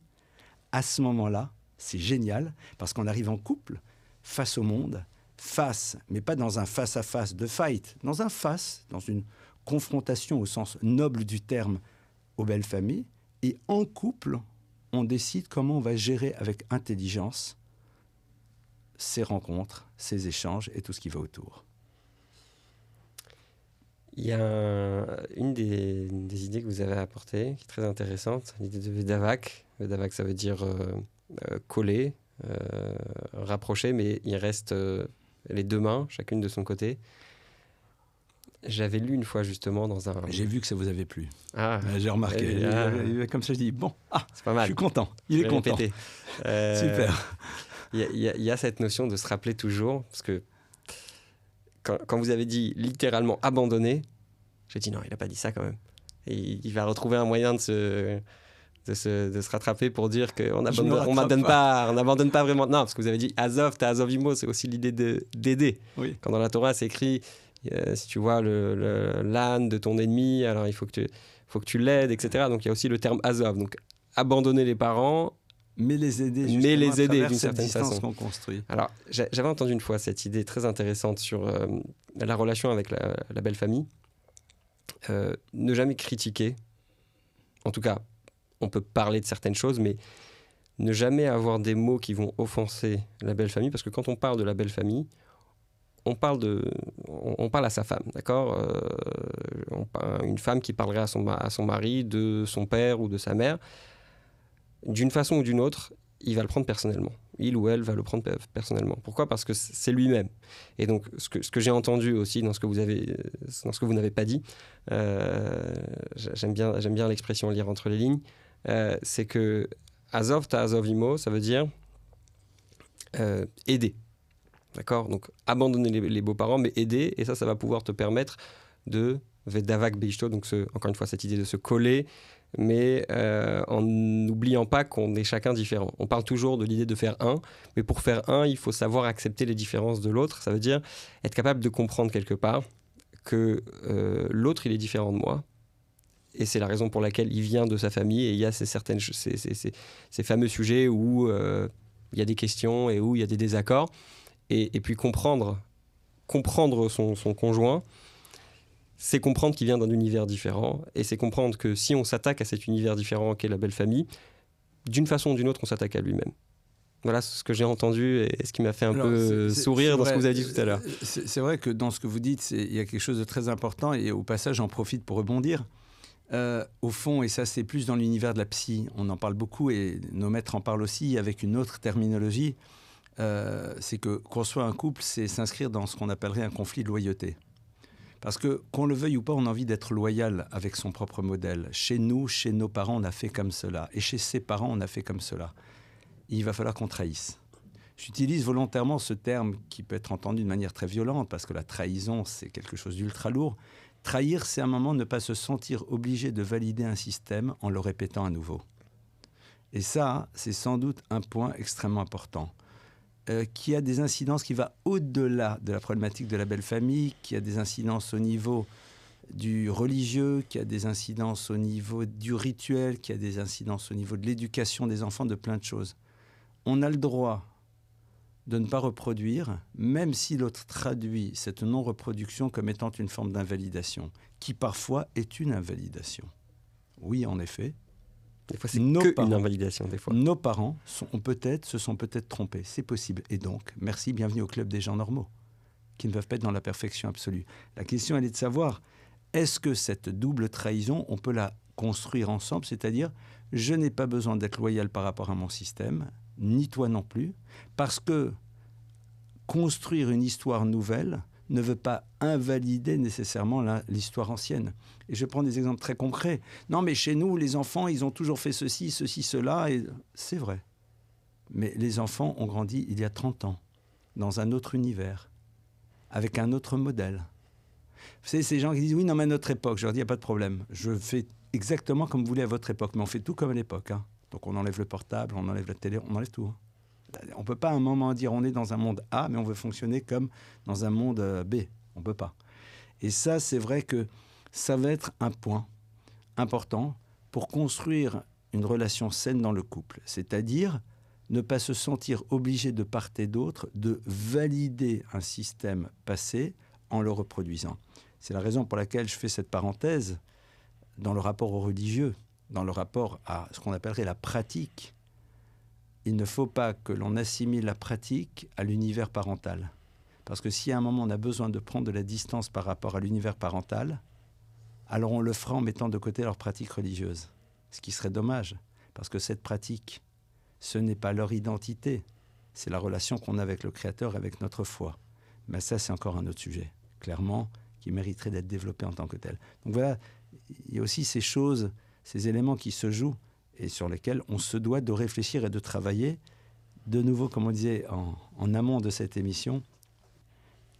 B: à ce moment-là, c'est génial, parce qu'on arrive en couple, face au monde, face, mais pas dans un face-à-face de fight, dans un face, dans une confrontation au sens noble du terme aux belles familles, et en couple, on décide comment on va gérer avec intelligence ces rencontres, ces échanges et tout ce qui va autour.
A: Il y a une des, idées que vous avez apportées qui est très intéressante, l'idée de Vedavak. Vedavak, ça veut dire euh, euh, coller, euh, rapprocher, mais il reste les deux mains, chacune de son côté. J'avais lu une fois justement dans un.
B: J'ai vu que ça vous avait plu. Ah, j'ai remarqué. Ah. Comme ça, je dis bon, ah, c'est pas mal. Je suis content. Il est content. [laughs]
A: Euh, Super. Il y, y, a cette notion de se rappeler toujours, parce que quand, quand vous avez dit littéralement abandonner, j'ai dit non, il n'a pas dit ça quand même. Et il, va retrouver un moyen de se, de se, de se rattraper pour dire qu'on n'abandonne pas, on n'abandonne pas vraiment. Non, parce que vous avez dit Azov, t'as Azovimo, c'est aussi l'idée d'aider. Oui. Quand dans la Torah, c'est écrit euh, si tu vois le, l'âne de ton ennemi, alors il faut que tu, faut que tu l'aides, etc. Donc il y a aussi le terme Azov. Donc abandonner les parents,
B: mais les aider,
A: mais les aider d'une certaine façon.
B: qu'on construit.
A: Alors j'avais entendu une fois cette idée très intéressante sur euh, la relation avec la, belle famille. Euh, ne jamais critiquer. En tout cas, on peut parler de certaines choses, mais ne jamais avoir des mots qui vont offenser la belle famille, parce que quand on parle de la belle famille, on parle, de, on, parle à sa femme, d'accord euh, Une femme qui parlerait à son, mari de son père ou de sa mère. D'une façon ou d'une autre, il va le prendre personnellement. Il ou elle va le prendre personnellement. Pourquoi? Parce que c'est lui-même. Et donc, ce que, j'ai entendu aussi dans ce que vous avez, dans ce que vous n'avez pas dit, euh, j'aime bien, j'aime bien l'expression lire entre les lignes, euh, c'est que Azov ta Azovimo, ça veut dire aider. D'accord? Donc, abandonner les, beaux-parents, mais aider, et ça, ça va pouvoir te permettre de Vedavak Beishto, donc encore une fois, cette idée de se coller mais euh, en n'oubliant pas qu'on est chacun différent. On parle toujours de l'idée de faire un, mais pour faire un, il faut savoir accepter les différences de l'autre. Ça veut dire être capable de comprendre quelque part que euh, l'autre, il est différent de moi. Et c'est la raison pour laquelle il vient de sa famille et il y a ces, certaines, ces, fameux sujets où euh, il y a des questions et où il y a des désaccords. Et, et puis comprendre, comprendre son, son conjoint, c'est comprendre qu'il vient d'un univers différent, et c'est comprendre que si on s'attaque à cet univers différent qu'est la belle famille, d'une façon ou d'une autre, on s'attaque à lui-même. Voilà ce que j'ai entendu et ce qui m'a fait un peu sourire dans ce que vous avez dit tout à l'heure.
B: C'est vrai que dans ce que vous dites, il y a quelque chose de très important et au passage, j'en profite pour rebondir. Euh, au fond, et ça c'est plus dans l'univers de la psy, on en parle beaucoup et nos maîtres en parlent aussi avec une autre terminologie, euh, c'est que construire un couple, c'est s'inscrire dans ce qu'on appellerait un conflit de loyauté. Parce que, qu'on le veuille ou pas, on a envie d'être loyal avec son propre modèle. Chez nous, chez nos parents, on a fait comme cela. Et chez ses parents, on a fait comme cela. Il va falloir qu'on trahisse. J'utilise volontairement ce terme qui peut être entendu de manière très violente, parce que la trahison, c'est quelque chose d'ultra lourd. Trahir, c'est un moment ne pas se sentir obligé de valider un système en le répétant à nouveau. Et ça, c'est sans doute un point extrêmement important. Euh, qui a des incidences qui va au-delà de la problématique de la belle famille, qui a des incidences au niveau du religieux, qui a des incidences au niveau du rituel, qui a des incidences au niveau de l'éducation des enfants, de plein de choses. On a le droit de ne pas reproduire, même si l'autre traduit cette non-reproduction comme étant une forme d'invalidation, qui parfois est une invalidation. Oui, en effet,
A: des fois, c'est que une invalidation. Des fois.
B: Nos parents sont, peut-être, se sont peut-être trompés. C'est possible. Et donc, merci, bienvenue au club des gens normaux, qui ne peuvent pas être dans la perfection absolue. La question, elle est de savoir, est-ce que cette double trahison, on peut la construire ensemble? C'est-à-dire, je n'ai pas besoin d'être loyal par rapport à mon système, ni toi non plus, parce que construire une histoire nouvelle, ne veut pas invalider nécessairement l'histoire ancienne. Et je prends des exemples très concrets. Non, mais chez nous, les enfants, ils ont toujours fait ceci, ceci, cela, et c'est vrai. Mais les enfants ont grandi il y a 30 ans, dans un autre univers, avec un autre modèle. Vous savez, ces gens qui disent oui, non, mais à notre époque, je leur dis, il n'y a pas de problème. Je fais exactement comme vous voulez à votre époque, mais on fait tout comme à l'époque. Hein. Donc on enlève le portable, on enlève la télé, on enlève tout. Hein. On ne peut pas à un moment dire on est dans un monde A, mais on veut fonctionner comme dans un monde euh, B. On ne peut pas. Et ça, c'est vrai que ça va être un point important pour construire une relation saine dans le couple. C'est-à-dire ne pas se sentir obligé de part et d'autre de valider un système passé en le reproduisant. C'est la raison pour laquelle je fais cette parenthèse dans le rapport au religieux, dans le rapport à ce qu'on appellerait la pratique il ne faut pas que l'on assimile la pratique à l'univers parental. Parce que si à un moment on a besoin de prendre de la distance par rapport à l'univers parental, alors on le fera en mettant de côté leur pratique religieuse. Ce qui serait dommage, parce que cette pratique, ce n'est pas leur identité, c'est la relation qu'on a avec le Créateur, avec notre foi. Mais ça, c'est encore un autre sujet, clairement, qui mériterait d'être développé en tant que tel. Donc voilà, il y a aussi ces choses, ces éléments qui se jouent et sur lesquels on se doit de réfléchir et de travailler. De nouveau, comme on disait en, amont de cette émission,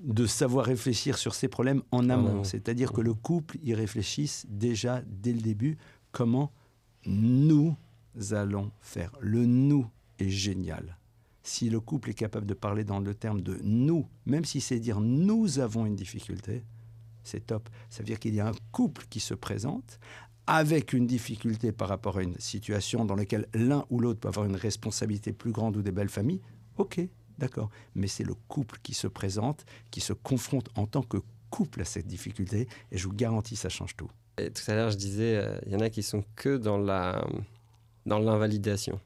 B: de savoir réfléchir sur ces problèmes en amont. C'est-à-dire que le couple y réfléchisse déjà dès le début comment nous allons faire. Le nous est génial. Si le couple est capable de parler dans le terme de nous, même si c'est dire nous avons une difficulté, c'est top. Ça veut dire qu'il y a un couple qui se présente avec une difficulté par rapport à une situation dans laquelle l'un ou l'autre peut avoir une responsabilité plus grande ou des belles familles, ok, d'accord. Mais c'est le couple qui se présente, qui se confronte en tant que couple à cette difficulté, et je vous garantis, ça change tout.
A: Tout à l'heure, je disais, euh, il y en a qui sont que dans la dans l'invalidation.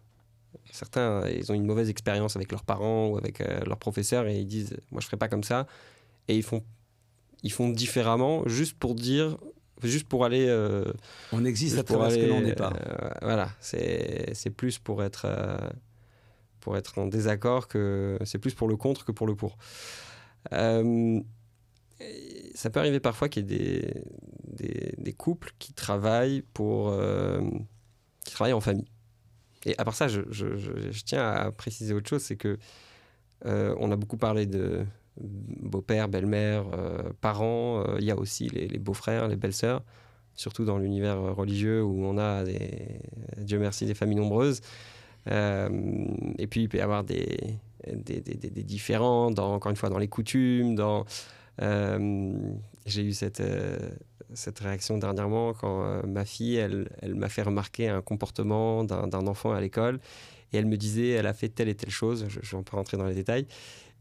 A: Certains, ils ont une mauvaise expérience avec leurs parents ou avec euh, leurs professeurs et ils disent, moi, je ferai pas comme ça. Et ils font, ils font différemment juste pour dire, juste pour aller. Euh,
B: on existe à travers ce que l'on n'est pas.
A: Euh, voilà, c'est plus pour être. Euh, pour être en désaccord que c'est plus pour le contre que pour le pour. Ça peut arriver parfois qu'il y ait des, des, couples qui travaillent pour qui travaillent en famille. Et à part ça, je, je, je, tiens à préciser autre chose, c'est que on a beaucoup parlé de beau-père, belle-mère, parents. Il y a aussi les, beaux-frères, les belles-sœurs surtout dans l'univers religieux où on a, des, Dieu merci, des familles nombreuses. Euh, et puis, il peut y avoir des, des, différents, dans, encore une fois, dans les coutumes. Dans, euh, j'ai eu cette, euh, cette réaction dernièrement quand ma fille, elle, elle m'a fait remarquer un comportement d'un enfant à l'école. Et elle me disait, elle a fait telle et telle chose, je ne vais pas rentrer dans les détails.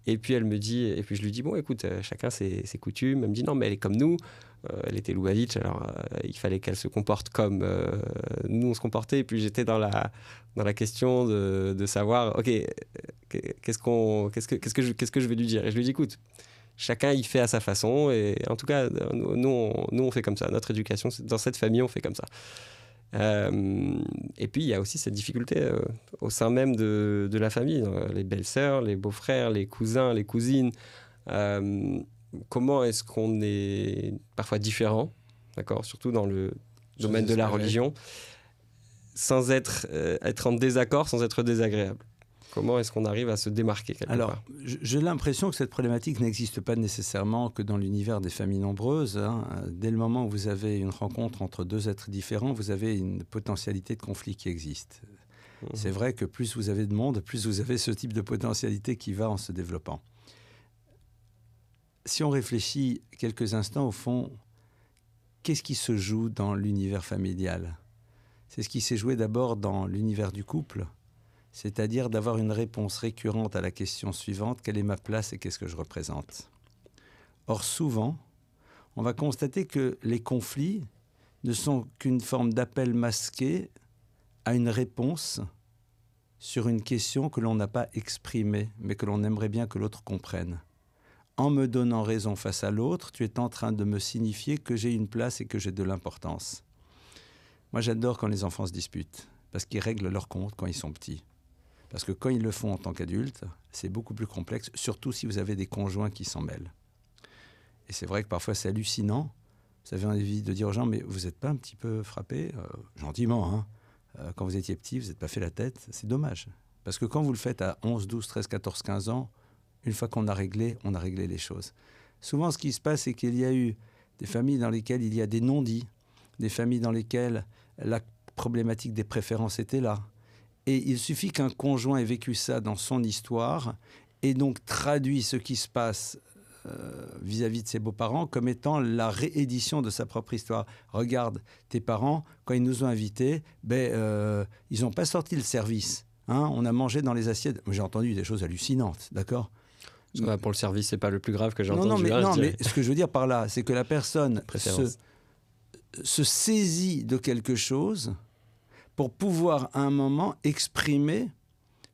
A: Et puis elle me dit, et puis je lui dis, bon, écoute, chacun ses, ses coutumes. Elle me dit, non, mais elle est comme nous. Euh, elle était Lubavitch, alors euh, il fallait qu'elle se comporte comme euh, nous on se comportait. Et puis j'étais dans la, dans la question de, de savoir, ok, qu'est-ce, qu'on, qu'est-ce, que, qu'est-ce, que je, qu'est-ce que je vais lui dire? Et je lui dis, écoute, chacun il fait à sa façon. Et en tout cas, nous, on, nous on fait comme ça. Notre éducation, dans cette famille, on fait comme ça. Et puis il y a aussi cette difficulté au sein même de, de la famille, les belles-sœurs, les beaux-frères, les cousins, les cousines comment est-ce qu'on est parfois différent, d'accord, surtout dans le domaine de la religion, sans être, euh, être en désaccord, sans être désagréable? Comment est-ce qu'on arrive à se démarquer quelque
B: Alors, j'ai l'impression que cette problématique n'existe pas nécessairement que dans l'univers des familles nombreuses. Hein. Dès le moment où vous avez une rencontre entre deux êtres différents, vous avez une potentialité de conflit qui existe. Mmh. C'est vrai que plus vous avez de monde, plus vous avez ce type de potentialité qui va en se développant si on réfléchit quelques instants au fond, qu'est-ce qui se joue dans l'univers familial? C'est ce qui s'est joué d'abord dans l'univers du couple, c'est-à-dire d'avoir une réponse récurrente à la question suivante, quelle est ma place et qu'est-ce que je représente? Or souvent, on va constater que les conflits ne sont qu'une forme d'appel masqué à une réponse sur une question que l'on n'a pas exprimée, mais que l'on aimerait bien que l'autre comprenne en me donnant raison face à l'autre, tu es en train de me signifier que j'ai une place et que j'ai de l'importance. Moi, j'adore quand les enfants se disputent, parce qu'ils règlent leur compte quand ils sont petits. Parce que quand ils le font en tant qu'adultes, c'est beaucoup plus complexe, surtout si vous avez des conjoints qui s'en mêlent. Et c'est vrai que parfois c'est hallucinant. Vous avez envie de dire aux gens, mais vous n'êtes pas un petit peu frappé euh, Gentiment, hein euh, Quand vous étiez petit, vous n'êtes pas fait la tête. C'est dommage. Parce que quand vous le faites à 11, 12, 13, 14, 15 ans, une fois qu'on a réglé, on a réglé les choses. Souvent, ce qui se passe, c'est qu'il y a eu des familles dans lesquelles il y a des non-dits, des familles dans lesquelles la problématique des préférences était là. Et il suffit qu'un conjoint ait vécu ça dans son histoire et donc traduit ce qui se passe euh, vis-à-vis de ses beaux-parents comme étant la réédition de sa propre histoire. Regarde, tes parents, quand ils nous ont invités, ben, euh, ils n'ont pas sorti le service. Hein. on a mangé dans les assiettes. J'ai entendu des choses hallucinantes, d'accord?
A: Pour le service, c'est pas le plus grave que j'ai entendu.
B: Non, mais, non, mais ce que je veux dire par là, c'est que la personne [laughs] se, se, saisit de quelque chose pour pouvoir à un moment exprimer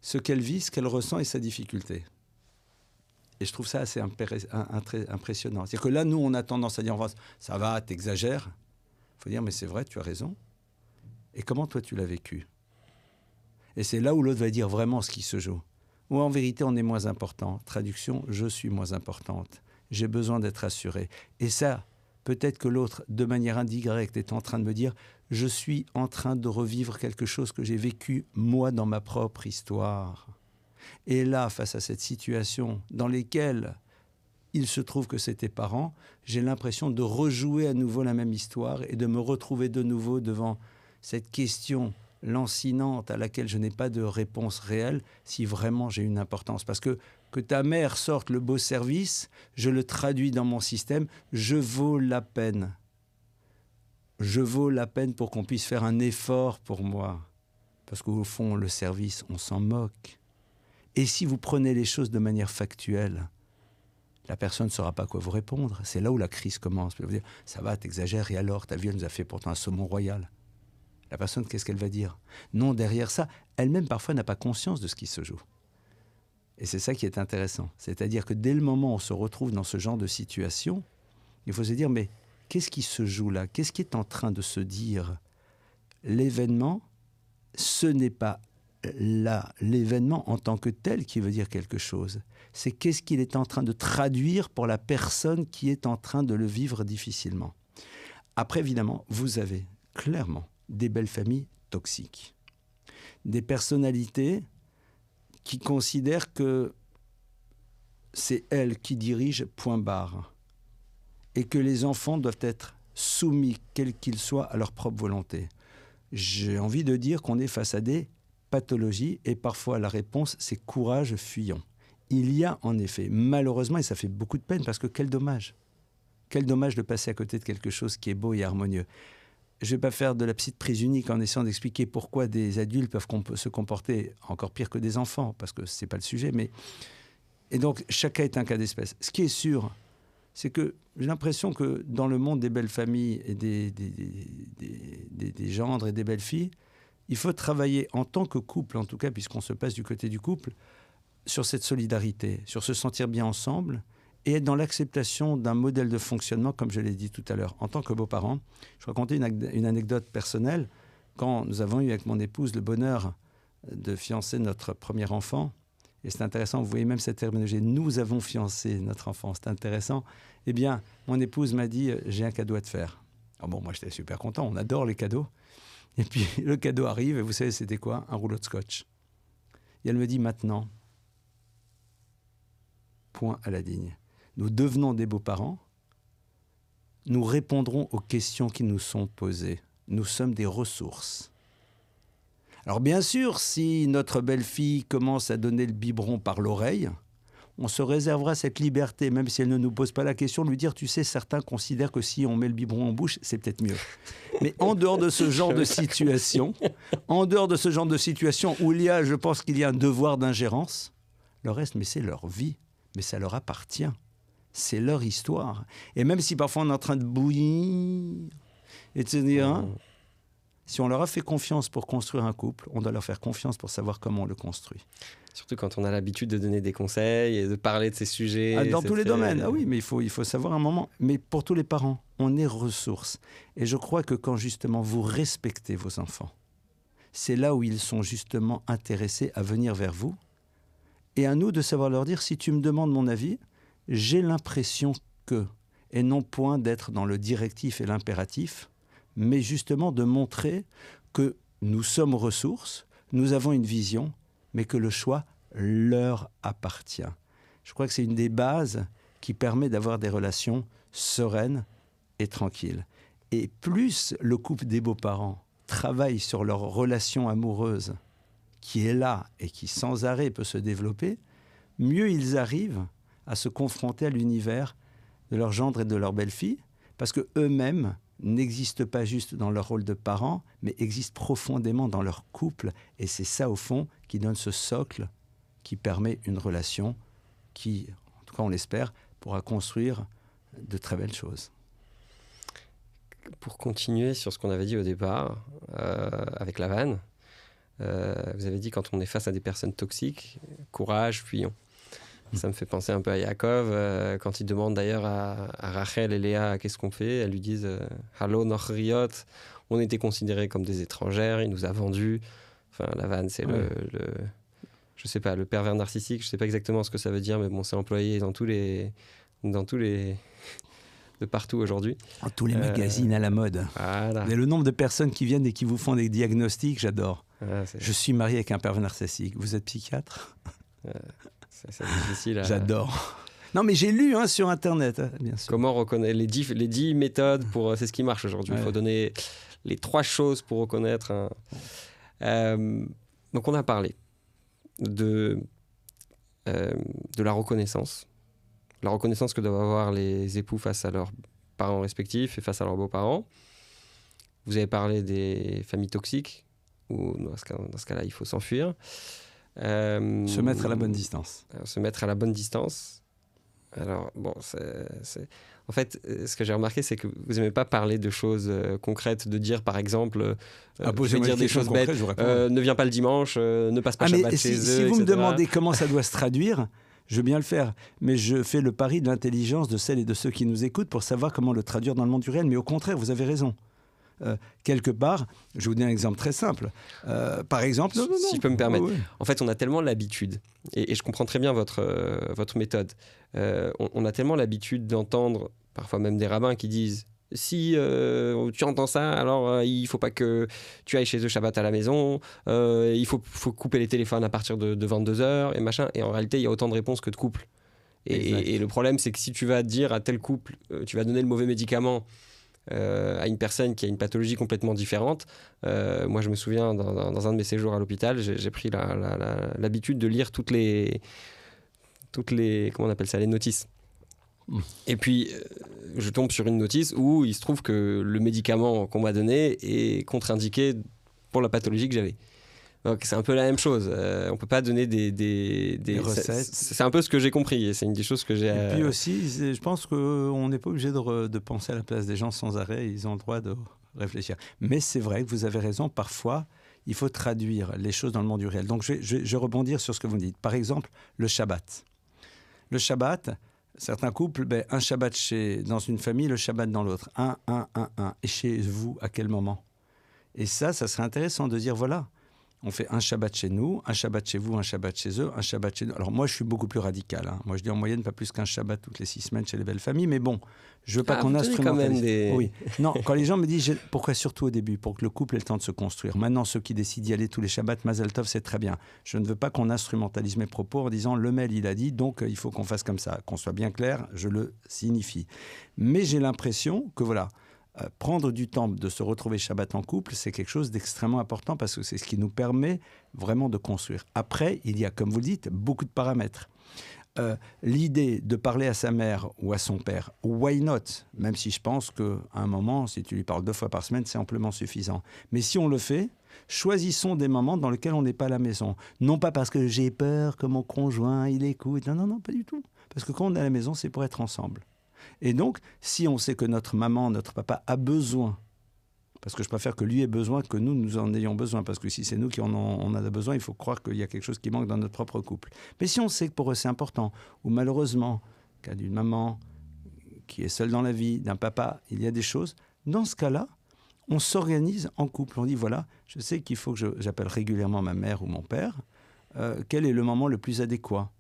B: ce qu'elle vit, ce qu'elle ressent et sa difficulté. Et je trouve ça assez impressionnant. C'est-à-dire que là, nous, on a tendance à dire ça va, t'exagères. Il faut dire, mais c'est vrai, tu as raison. Et comment toi, tu l'as vécu? Et c'est là où l'autre va dire vraiment ce qui se joue ou en vérité on est moins important. Traduction, je suis moins importante. J'ai besoin d'être assuré. Et ça, peut-être que l'autre, de manière indirecte, est en train de me dire, je suis en train de revivre quelque chose que j'ai vécu moi dans ma propre histoire. Et là, face à cette situation dans laquelle il se trouve que c'était parents, j'ai l'impression de rejouer à nouveau la même histoire et de me retrouver de nouveau devant cette question lancinante à laquelle je n'ai pas de réponse réelle si vraiment j'ai une importance. Parce que que ta mère sorte le beau service, je le traduis dans mon système, je vaux la peine. Je vaux la peine pour qu'on puisse faire un effort pour moi. Parce qu'au fond, le service, on s'en moque. Et si vous prenez les choses de manière factuelle, la personne ne saura pas quoi vous répondre. C'est là où la crise commence. Vous dire, ça va, t'exagères, et alors, ta vie, nous a fait pourtant un saumon royal. La personne, qu'est-ce qu'elle va dire? Non, derrière ça, elle-même parfois n'a pas conscience de ce qui se joue. Et c'est ça qui est intéressant. C'est-à-dire que dès le moment où on se retrouve dans ce genre de situation, il faut se dire, mais qu'est-ce qui se joue là? Qu'est-ce qui est en train de se dire? L'événement, ce n'est pas l'événement en tant que tel qui veut dire quelque chose. C'est qu'est-ce qu'il est en train de traduire pour la personne qui est en train de le vivre difficilement. Après, évidemment, vous avez clairement des belles familles toxiques. Des personnalités qui considèrent que c'est elles qui dirigent point barre. Et que les enfants doivent être soumis, quels qu'ils soient, à leur propre volonté. J'ai envie de dire qu'on est face à des pathologies et parfois la réponse c'est courage fuyant. Il y a en effet, malheureusement, et ça fait beaucoup de peine parce que quel dommage. Quel dommage de passer à côté de quelque chose qui est beau et harmonieux. Je ne vais pas faire de la petite prise unique en essayant d'expliquer pourquoi des adultes peuvent se comporter encore pire que des enfants, parce que ce n'est pas le sujet. Mais... Et donc, chacun est un cas d'espèce. Ce qui est sûr, c'est que j'ai l'impression que dans le monde des belles familles et des, des, des, des, gendres et des belles filles, il faut travailler en tant que couple, en tout cas, puisqu'on se passe du côté du couple, sur cette solidarité, sur se sentir bien ensemble et être dans l'acceptation d'un modèle de fonctionnement, comme je l'ai dit tout à l'heure. En tant que beau-parent, je racontais une, anecdote personnelle. Quand nous avons eu avec mon épouse le bonheur de fiancer notre premier enfant, et c'est intéressant, vous voyez même cette terminologie, nous avons fiancé notre enfant, c'est intéressant. Eh bien, mon épouse m'a dit, j'ai un cadeau à te faire. Ah bon, moi j'étais super content, on adore les cadeaux. Et puis [laughs] le cadeau arrive, et vous savez, c'était quoi? Un rouleau de scotch. Et elle me dit, maintenant, point à la digne. Nous devenons des beaux-parents, nous répondrons aux questions qui nous sont posées. Nous sommes des ressources. Alors bien sûr, si notre belle-fille commence à donner le biberon par l'oreille, on se réservera cette liberté, même si elle ne nous pose pas la question, de lui dire, tu sais, certains considèrent que si on met le biberon en bouche, c'est peut-être mieux. Mais en dehors de ce genre de situation, en dehors de ce genre de situation où il y a, je pense qu'il y a un devoir d'ingérence, le reste, mais c'est leur vie mais ça leur appartient. C'est leur histoire. Et même si parfois on est en train de bouillir, et de se dire, hein, si on leur a fait confiance pour construire un couple, on doit leur faire confiance pour savoir comment on le construit.
A: Surtout quand on a l'habitude de donner des conseils et de parler de ces sujets.
B: Ah, dans tous les domaines. Ah oui, mais il faut, il faut savoir un moment. Mais pour tous les parents, on est ressources. Et je crois que quand justement vous respectez vos enfants, c'est là où ils sont justement intéressés à venir vers vous et à nous de savoir leur dire, si tu me demandes mon avis, j'ai l'impression que, et non point d'être dans le directif et l'impératif, mais justement de montrer que nous sommes ressources, nous avons une vision, mais que le choix leur appartient. Je crois que c'est une des bases qui permet d'avoir des relations sereines et tranquilles. Et plus le couple des beaux-parents travaille sur leur relation amoureuse, qui est là et qui sans arrêt peut se développer, mieux ils arrivent à se confronter à l'univers de leur gendre et de leur belle-fille, parce que eux-mêmes n'existent pas juste dans leur rôle de parents, mais existent profondément dans leur couple, et c'est ça au fond qui donne ce socle qui permet une relation qui, en tout cas on l'espère, pourra construire de très belles choses.
A: Pour continuer sur ce qu'on avait dit au départ euh, avec la vanne, euh, vous avez dit quand on est face à des personnes toxiques, courage, fuyons. Ça me fait penser un peu à Yaakov, euh, quand il demande d'ailleurs à, Rachel et Léa qu'est-ce qu'on fait? Elles lui disent euh, Hallo Nochriot, on était considérés comme des étrangères, il nous a vendus. Enfin, la vanne, c'est le, le, Je sais pas, le pervers narcissique, je sais pas exactement ce que ça veut dire, mais bon, c'est employé dans tous les. Dans tous les de partout aujourd'hui.
B: tous les magazines à la mode. Voilà. le nombre de personnes qui viennent et qui vous font des diagnostics, j'adore. Ah, je suis marié avec un pervers narcissique. Vous êtes psychiatre?
A: C'est difficile.
B: J'adore. Non, mais j'ai lu hein, sur Internet, hein, bien sûr.
A: Comment reconnaître les dix, les dix méthodes pour. Euh, c'est ce qui marche aujourd'hui. Il faut donner les trois choses pour reconnaître. Euh, donc, on a parlé de, euh, de la reconnaissance. La reconnaissance que doivent avoir les époux face à leurs parents respectifs et face à leurs beaux-parents. Vous avez parlé des familles toxiques, ou dans ce cas-là, il faut s'enfuir.
B: Euh, se mettre à la bonne distance.
A: Se mettre à la bonne distance. Alors, bon, c'est. En fait, euh, ce que j'ai remarqué, c'est que vous n'aimez pas parler de choses euh, concrètes, de dire par exemple,
B: ah, je vais dire des choses bêtes,
A: ne viens pas le dimanche, ne passe pas ah, Shabbat chez
B: eux. Si vous me demandez [laughs] comment ça doit se traduire, je veux bien le faire, mais je fais le pari de l'intelligence de celles et de ceux qui nous écoutent pour savoir comment le traduire dans le monde du réel. Mais au contraire, vous avez raison. Euh, quelque part. Je vais vous donner un exemple très simple. Euh, par exemple,
A: si je peux me permettre, en fait, on a tellement l'habitude, et, je comprends très bien votre, votre méthode, on, a tellement l'habitude d'entendre parfois même des rabbins qui disent si tu entends ça, alors il faut pas que tu ailles chez eux Shabbat à la maison, il faut, faut, couper les téléphones à partir de, de 22h et machin. Et en réalité, il y a autant de réponses que de couples. Et, le problème, c'est que si tu vas dire à tel couple, euh, tu vas donner le mauvais médicament euh, à une personne qui a une pathologie complètement différente. Euh, moi, je me souviens, dans, un de mes séjours à l'hôpital, j'ai pris l'habitude de lire toutes les, toutes les, comment on appelle ça, les notices. Mmh. Et puis, je tombe sur une notice où il se trouve que le médicament qu'on m'a donné est contre-indiqué pour la pathologie que j'avais. Donc c'est un peu la même chose. Euh, on peut pas donner des, des,
B: recettes.
A: C'est un peu ce que j'ai compris. C'est une des choses que j'ai.
B: Et puis aussi, je pense qu'on n'est pas obligé de, de, penser à la place des gens sans arrêt. Ils ont le droit de réfléchir. Mais c'est vrai que vous avez raison. Parfois, il faut traduire les choses dans le monde du réel. Donc je, je, je vais rebondir sur ce que vous dites. Par exemple, le Shabbat. Le Shabbat, certains couples, ben, un Shabbat chez, dans une famille, le Shabbat dans l'autre. Un, un, un, un. Et chez vous, à quel moment? Et ça, ça serait intéressant de dire voilà on fait un Shabbat chez nous, un Shabbat chez vous, un Shabbat chez eux, un Shabbat chez nous. Alors moi, je suis beaucoup plus radical. Hein. Moi, je dis en moyenne pas plus qu'un Shabbat toutes les six semaines chez les belles familles. Mais bon, je veux pas ah, qu'on instrumentalise.
A: Des...
B: Oui. Non, [laughs] quand les gens me disent pourquoi surtout au début, pour que le couple ait le temps de se construire. Maintenant, ceux qui décident d'y aller tous les Shabbats, Mazel Tov, c'est très bien. Je ne veux pas qu'on instrumentalise mes propos en disant le mail il a dit, donc euh, il faut qu'on fasse comme ça. Qu'on soit bien clair, je le signifie. Mais j'ai l'impression que voilà euh, prendre du temps de se retrouver Shabbat en couple, c'est quelque chose d'extrêmement important parce que c'est ce qui nous permet vraiment de construire. Après, il y a, comme vous le dites, beaucoup de paramètres. Euh, l'idée de parler à sa mère ou à son père, why not? Même si je pense qu'à un moment, si tu lui parles deux fois par semaine, c'est amplement suffisant. Mais si on le fait, choisissons des moments dans lesquels on n'est pas à la maison. Non pas parce que j'ai peur que mon conjoint, il écoute. Non, non, non, pas du tout. Parce que quand on est à la maison, c'est pour être ensemble. Et donc, si on sait que notre maman, notre papa a besoin, parce que je préfère que lui ait besoin que nous, nous en ayons besoin, parce que si c'est nous qui en, on a besoin, il faut croire qu'il y a quelque chose qui manque dans notre propre couple. Mais si on sait que pour eux c'est important, ou malheureusement, cas d'une maman qui est seule dans la vie, d'un papa, il y a des choses, dans ce cas-là, on s'organise en couple. On dit, voilà, je sais qu'il faut que j'appelle régulièrement ma mère ou mon père. Euh, quel est le moment le plus adéquat?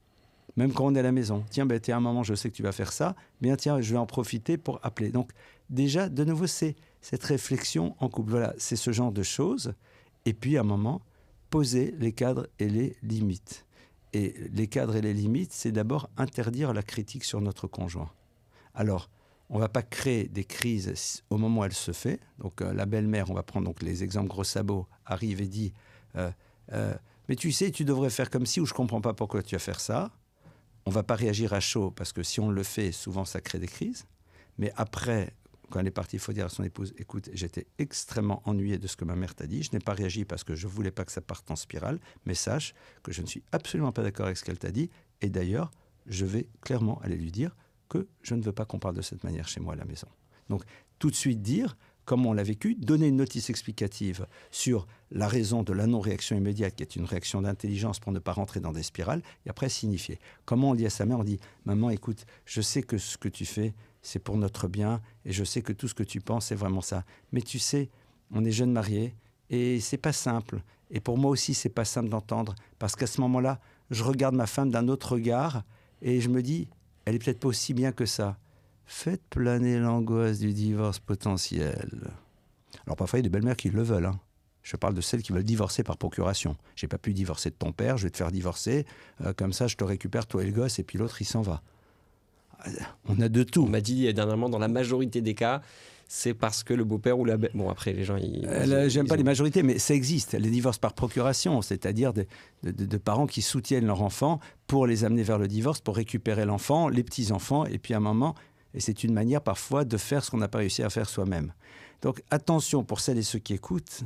B: Même quand on est à la maison. Tiens, ben, tiens, un moment, je sais que tu vas faire ça. Bien, tiens, je vais en profiter pour appeler. Donc, déjà, de nouveau, c'est cette réflexion en couple. Voilà, c'est ce genre de choses. Et puis, à un moment, poser les cadres et les limites. Et les cadres et les limites, c'est d'abord interdire la critique sur notre conjoint. Alors, on ne va pas créer des crises au moment où elle se fait. Donc, euh, la belle-mère, on va prendre donc les exemples gros sabots, arrive et dit euh, euh, Mais tu sais, tu devrais faire comme si, ou je ne comprends pas pourquoi tu vas faire ça on va pas réagir à chaud parce que si on le fait, souvent ça crée des crises. Mais après, quand elle est partie, il faut dire à son épouse écoute, j'étais extrêmement ennuyé de ce que ma mère t'a dit. Je n'ai pas réagi parce que je voulais pas que ça parte en spirale. Mais sache que je ne suis absolument pas d'accord avec ce qu'elle t'a dit. Et d'ailleurs, je vais clairement aller lui dire que je ne veux pas qu'on parle de cette manière chez moi à la maison. Donc, tout de suite dire comment on l'a vécu, donner une notice explicative sur la raison de la non-réaction immédiate, qui est une réaction d'intelligence pour ne pas rentrer dans des spirales, et après signifier. Comment on dit à sa mère On dit Maman, écoute, je sais que ce que tu fais, c'est pour notre bien, et je sais que tout ce que tu penses, c'est vraiment ça. Mais tu sais, on est jeunes mariés, et c'est pas simple. Et pour moi aussi, c'est pas simple d'entendre, parce qu'à ce moment-là, je regarde ma femme d'un autre regard, et je me dis Elle est peut-être pas aussi bien que ça. Faites planer l'angoisse du divorce potentiel. Alors parfois, il y a des belles-mères qui le veulent. Hein. Je parle de celles qui veulent divorcer par procuration. J'ai pas pu divorcer de ton père, je vais te faire divorcer. Euh, comme ça, je te récupère, toi et le gosse, et puis l'autre, il s'en va. On a de tout.
A: On m'a dit dernièrement, dans la majorité des cas, c'est parce que le beau-père ou la belle... Bon, après, les gens... Ils,
B: euh, J'aime pas les majorités, mais ça existe. Les divorces par procuration, c'est-à-dire de, de, parents qui soutiennent leur enfant pour les amener vers le divorce, pour récupérer l'enfant, les petits-enfants, et puis à un moment, et c'est une manière parfois de faire ce qu'on n'a pas réussi à faire soi-même. Donc attention pour celles et ceux qui écoutent,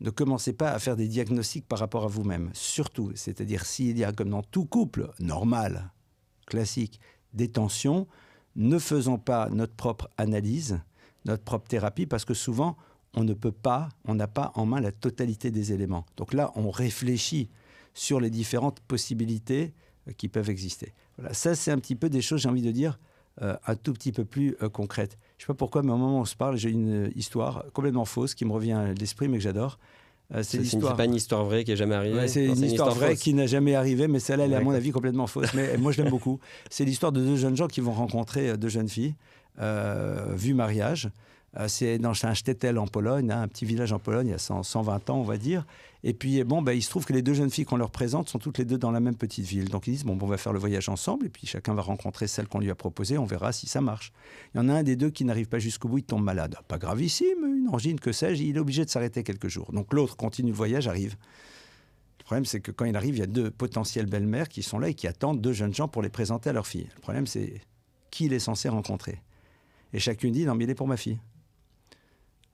B: ne commencez pas à faire des diagnostics par rapport à vous-même. Surtout, c'est-à-dire s'il y a comme dans tout couple normal, classique, des tensions, ne faisons pas notre propre analyse, notre propre thérapie, parce que souvent, on ne peut pas, on n'a pas en main la totalité des éléments. Donc là, on réfléchit sur les différentes possibilités euh, qui peuvent exister. Voilà, ça c'est un petit peu des choses, j'ai envie de dire, un tout petit peu plus euh, concrète. Je sais pas pourquoi, mais au moment où on se parle, j'ai une histoire complètement fausse qui me revient à l'esprit, mais que j'adore.
A: Euh, c'est pas une histoire vraie qui est jamais arrivée.
B: c'est une, histoire, vraie qui n'a jamais arrivé, mais celle-là, elle est à mon avis complètement fausse. Mais moi, je l'aime beaucoup. C'est l'histoire de deux jeunes gens qui vont rencontrer euh, deux jeunes filles, euh, vu mariage. Euh, c'est dans un Stettel en Pologne, hein, un petit village en Pologne, il y a 120 ans, on va dire. Et puis, bon, ben, il se trouve que les deux jeunes filles qu'on leur présente sont toutes les deux dans la même petite ville. Donc, ils disent, bon, on va faire le voyage ensemble, et puis chacun va rencontrer celle qu'on lui a proposée, on verra si ça marche. Il y en a un des deux qui n'arrive pas jusqu'au bout, il tombe malade. Pas gravissime, une angine, que sais-je, il est obligé de s'arrêter quelques jours. Donc, l'autre continue le voyage, arrive. Le problème, c'est que quand il arrive, il y a deux potentielles belles-mères qui sont là et qui attendent deux jeunes gens pour les présenter à leur fille. Le problème, c'est qui il est censé rencontrer. Et chacune dit, non, mais il est pour ma fille.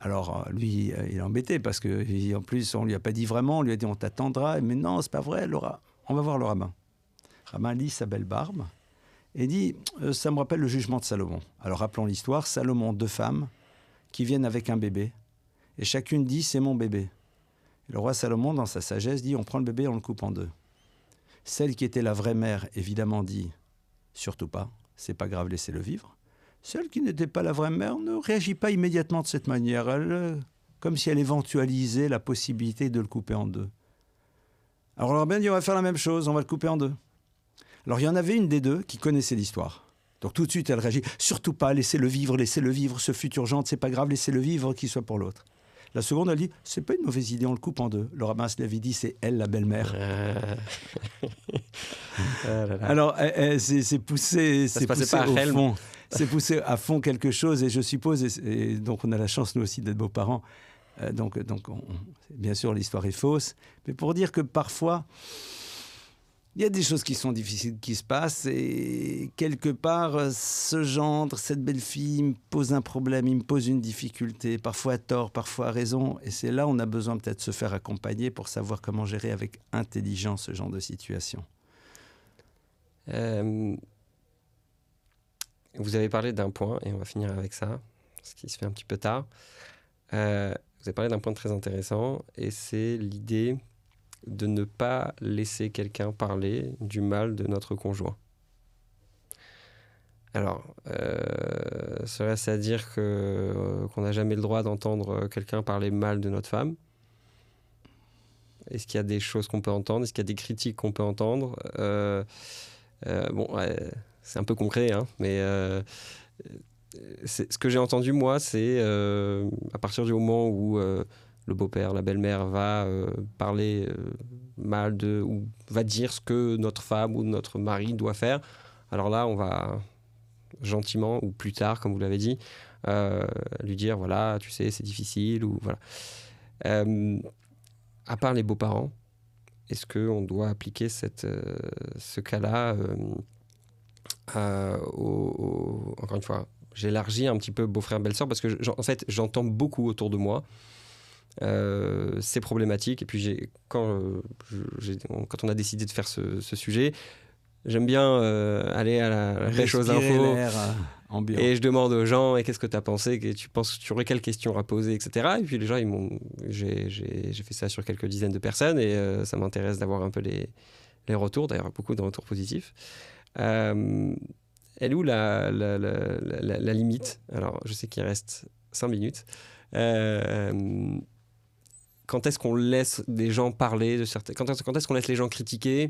B: Alors euh, lui, euh, il est embêté parce que en plus on lui a pas dit vraiment, on lui a dit on t'attendra, mais non, c'est pas vrai, Laura. On va voir le rabbin. Rabbin lit sa belle barbe et dit euh, ça me rappelle le jugement de Salomon. Alors rappelons l'histoire, Salomon deux femmes qui viennent avec un bébé et chacune dit c'est mon bébé. le roi Salomon dans sa sagesse dit on prend le bébé, on le coupe en deux. Celle qui était la vraie mère évidemment dit surtout pas, c'est pas grave, laissez-le vivre. Celle qui n'était pas la vraie mère ne réagit pas immédiatement de cette manière, elle, euh, comme si elle éventualisait la possibilité de le couper en deux. Alors leur dit on va faire la même chose, on va le couper en deux. Alors il y en avait une des deux qui connaissait l'histoire. Donc tout de suite elle réagit surtout pas, laissez-le vivre, laissez-le vivre, ce fut urgent, c'est pas grave, laissez-le vivre, qu'il soit pour l'autre. La seconde, elle dit c'est pas une mauvaise idée, on le coupe en deux. Le rabbin se dit c'est elle la belle-mère. [laughs] Ah Alors c'est poussé, c'est poussé au fond c'est pousser à fond quelque chose. Et je suppose, et, donc on a la chance nous aussi d'être beaux-parents. Euh, donc, donc bien sûr, l'histoire est fausse. Mais pour dire que parfois, il y a des choses qui sont difficiles qui se passent et quelque part, ce gendre, cette belle fille me pose un problème, il me pose une difficulté, parfois à tort, parfois à raison. Et c'est là où on a besoin peut-être de se faire accompagner pour savoir comment gérer avec intelligence ce genre de situation.
A: Euh, vous avez parlé d'un point, et on va finir avec ça, ce qui se fait un petit peu tard. Euh, vous avez parlé d'un point très intéressant, et c'est l'idée de ne pas laisser quelqu'un parler du mal de notre conjoint. Alors, euh, serait-ce à dire que, euh, qu'on n'a jamais le droit d'entendre quelqu'un parler mal de notre femme. Est-ce qu'il y a des choses qu'on peut entendre? Est-ce qu'il y a des critiques qu'on peut entendre? Euh, Bon, c'est un peu concret, hein, mais euh, ce que j'ai entendu, moi, c'est euh, à partir du moment où euh, le beau-père, la belle-mère va parler mal de, ou va dire ce que notre femme ou notre mari doit faire, alors là, on va gentiment, ou plus tard, comme vous l'avez dit, lui dire, voilà, tu sais, c'est difficile, ou voilà. à part les beaux-parents, est-ce qu'on doit appliquer ce cas-là euh, encore une fois, j'élargis un petit peu beau-frère, belle-sœur parce que, en fait, j'entends beaucoup autour de moi euh, ces problématiques. Et puis, quand, euh, quand on a décidé de faire ce, sujet, j'aime bien aller à la, pêche aux infos. Et je demande aux gens, et qu'est-ce que tu as pensé? Que tu penses, tu aurais quelles questions à poser, etc. Et puis les gens, ils m'ont, j'ai, fait ça sur quelques dizaines de personnes et ça m'intéresse d'avoir un peu les, les retours, d'ailleurs beaucoup de retours positifs. Euh, elle est où la, la, la, limite? Alors, je sais qu'il reste 5 minutes. Euh, quand est-ce qu'on laisse des gens parler de certains... Quand est-ce qu'on laisse les gens critiquer?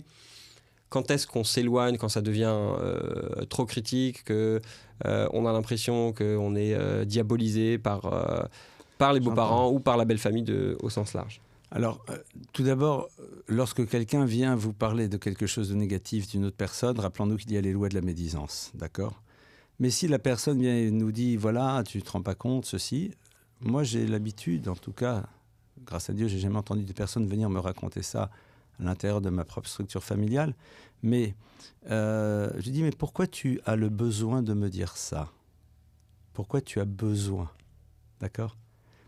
A: Quand est-ce qu'on s'éloigne, quand ça devient euh, trop critique, que on a l'impression qu'on est diabolisé par, par les beaux-parents ou par la belle famille de, au sens large?
B: Alors, euh, tout d'abord, lorsque quelqu'un vient vous parler de quelque chose de négatif d'une autre personne, rappelons-nous qu'il y a les lois de la médisance, d'accord? Mais si la personne vient et nous dit, voilà, tu ne te rends pas compte, ceci, moi j'ai l'habitude, en tout cas, grâce à Dieu, j'ai jamais entendu des personnes venir me raconter ça à l'intérieur de ma propre structure familiale, mais euh, je dis, mais pourquoi tu as le besoin de me dire ça? Pourquoi tu as besoin? D'accord?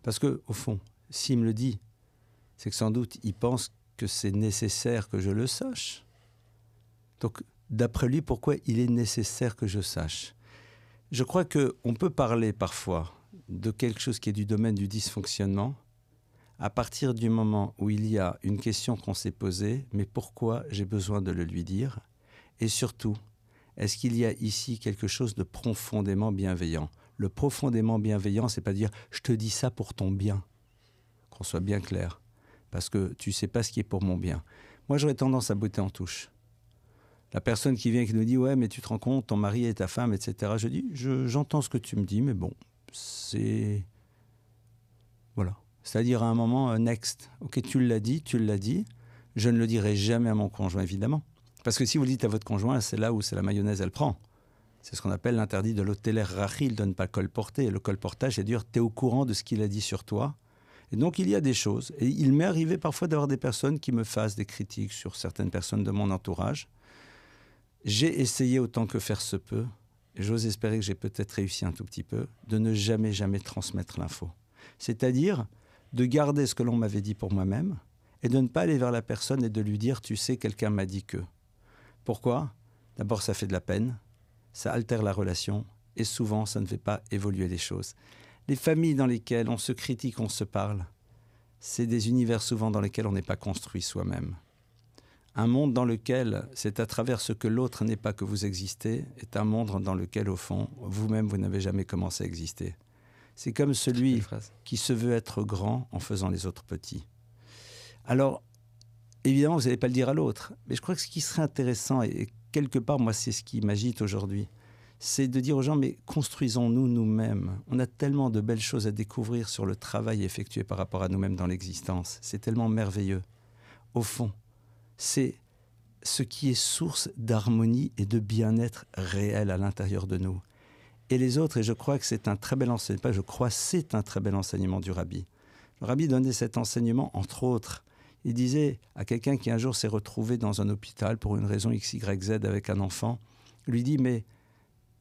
B: Parce que, au fond, s'il me le dit, c'est que sans doute il pense que c'est nécessaire que je le sache. Donc, d'après lui, pourquoi il est nécessaire que je sache? Je crois qu'on peut parler parfois de quelque chose qui est du domaine du dysfonctionnement à partir du moment où il y a une question qu'on s'est posée, mais pourquoi j'ai besoin de le lui dire? Et surtout, est-ce qu'il y a ici quelque chose de profondément bienveillant? Le profondément bienveillant, c'est pas dire je te dis ça pour ton bien. Qu'on soit bien clair. Parce que tu sais pas ce qui est pour mon bien. Moi, j'aurais tendance à botter en touche. La personne qui vient et qui nous dit Ouais, mais tu te rends compte, ton mari et ta femme, etc. Je dis J'entends ce que tu me dis, mais bon, c'est. Voilà. C'est-à-dire à un moment, euh, next. Ok, tu l'as dit, tu l'as dit. Je ne le dirai jamais à mon conjoint, évidemment. Parce que si vous le dites à votre conjoint, c'est là où c'est la mayonnaise, elle prend. C'est ce qu'on appelle l'interdit de l'hôtelaire rachil de ne pas colporter. Le colportage, c'est dire, tu es au courant de ce qu'il a dit sur toi. Et donc, il y a des choses. Et il m'est arrivé parfois d'avoir des personnes qui me fassent des critiques sur certaines personnes de mon entourage. J'ai essayé autant que faire se peut, j'ose espérer que j'ai peut-être réussi un tout petit peu, de ne jamais, jamais transmettre l'info. C'est-à-dire de garder ce que l'on m'avait dit pour moi-même et de ne pas aller vers la personne et de lui dire, tu sais, quelqu'un m'a dit que. Pourquoi? D'abord, ça fait de la peine, ça altère la relation et souvent, ça ne fait pas évoluer les choses. Les familles dans lesquelles on se critique, on se parle, c'est des univers souvent dans lesquels on n'est pas construit soi-même. Un monde dans lequel c'est à travers ce que l'autre n'est pas que vous existez est un monde dans lequel, au fond, vous-même, vous, n'avez jamais commencé à exister. C'est comme celui qui se veut être grand en faisant les autres petits. Alors, évidemment, vous n'allez pas le dire à l'autre, mais je crois que ce qui serait intéressant, et quelque part, moi, c'est ce qui m'agite aujourd'hui, c'est de dire aux gens, mais construisons-nous nous-mêmes. On a tellement de belles choses à découvrir sur le travail effectué par rapport à nous-mêmes dans l'existence. C'est tellement merveilleux. Au fond, c'est ce qui est source d'harmonie et de bien-être réel à l'intérieur de nous. Et les autres, et je crois que c'est un très bel enseignement, pas je crois, c'est un très bel enseignement du rabbi. Le rabbi donnait cet enseignement, entre autres. Il disait à quelqu'un qui un jour s'est retrouvé dans un hôpital pour une raison X, Y, Z avec un enfant, lui dit, mais,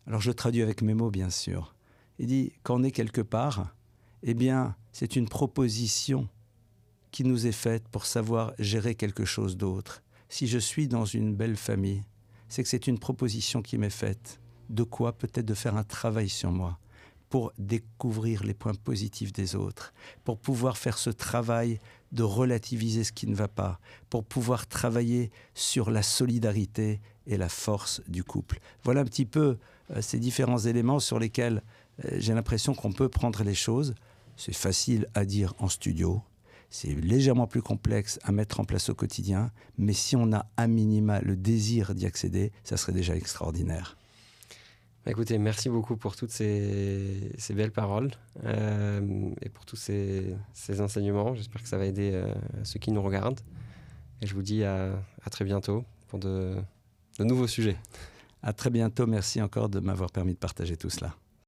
B: alors je traduis avec mes mots bien sûr, il dit, quand on est quelque part, eh bien, c'est une proposition qui nous est faite pour savoir gérer quelque chose d'autre. Si je suis dans une belle famille, c'est que c'est une proposition qui m'est faite. De quoi Peut-être de faire un travail sur moi pour découvrir les points positifs des autres, pour pouvoir faire ce travail de relativiser ce qui ne va pas, pour pouvoir travailler sur la solidarité et la force du couple. Voilà un petit peu euh, ces différents éléments sur lesquels euh, j'ai l'impression qu'on peut prendre les choses. C'est facile à dire en studio, c'est légèrement plus complexe à mettre en place au quotidien, mais si on a à minima le désir d'y accéder, ça serait déjà extraordinaire.
A: Bah, écoutez, merci beaucoup pour toutes ces, belles paroles euh, et pour tous ces, enseignements. J'espère que ça va aider euh, ceux qui nous regardent. Et je vous dis à, très bientôt pour de nouveaux sujets.
B: À très bientôt. Merci encore de m'avoir permis de partager tout cela.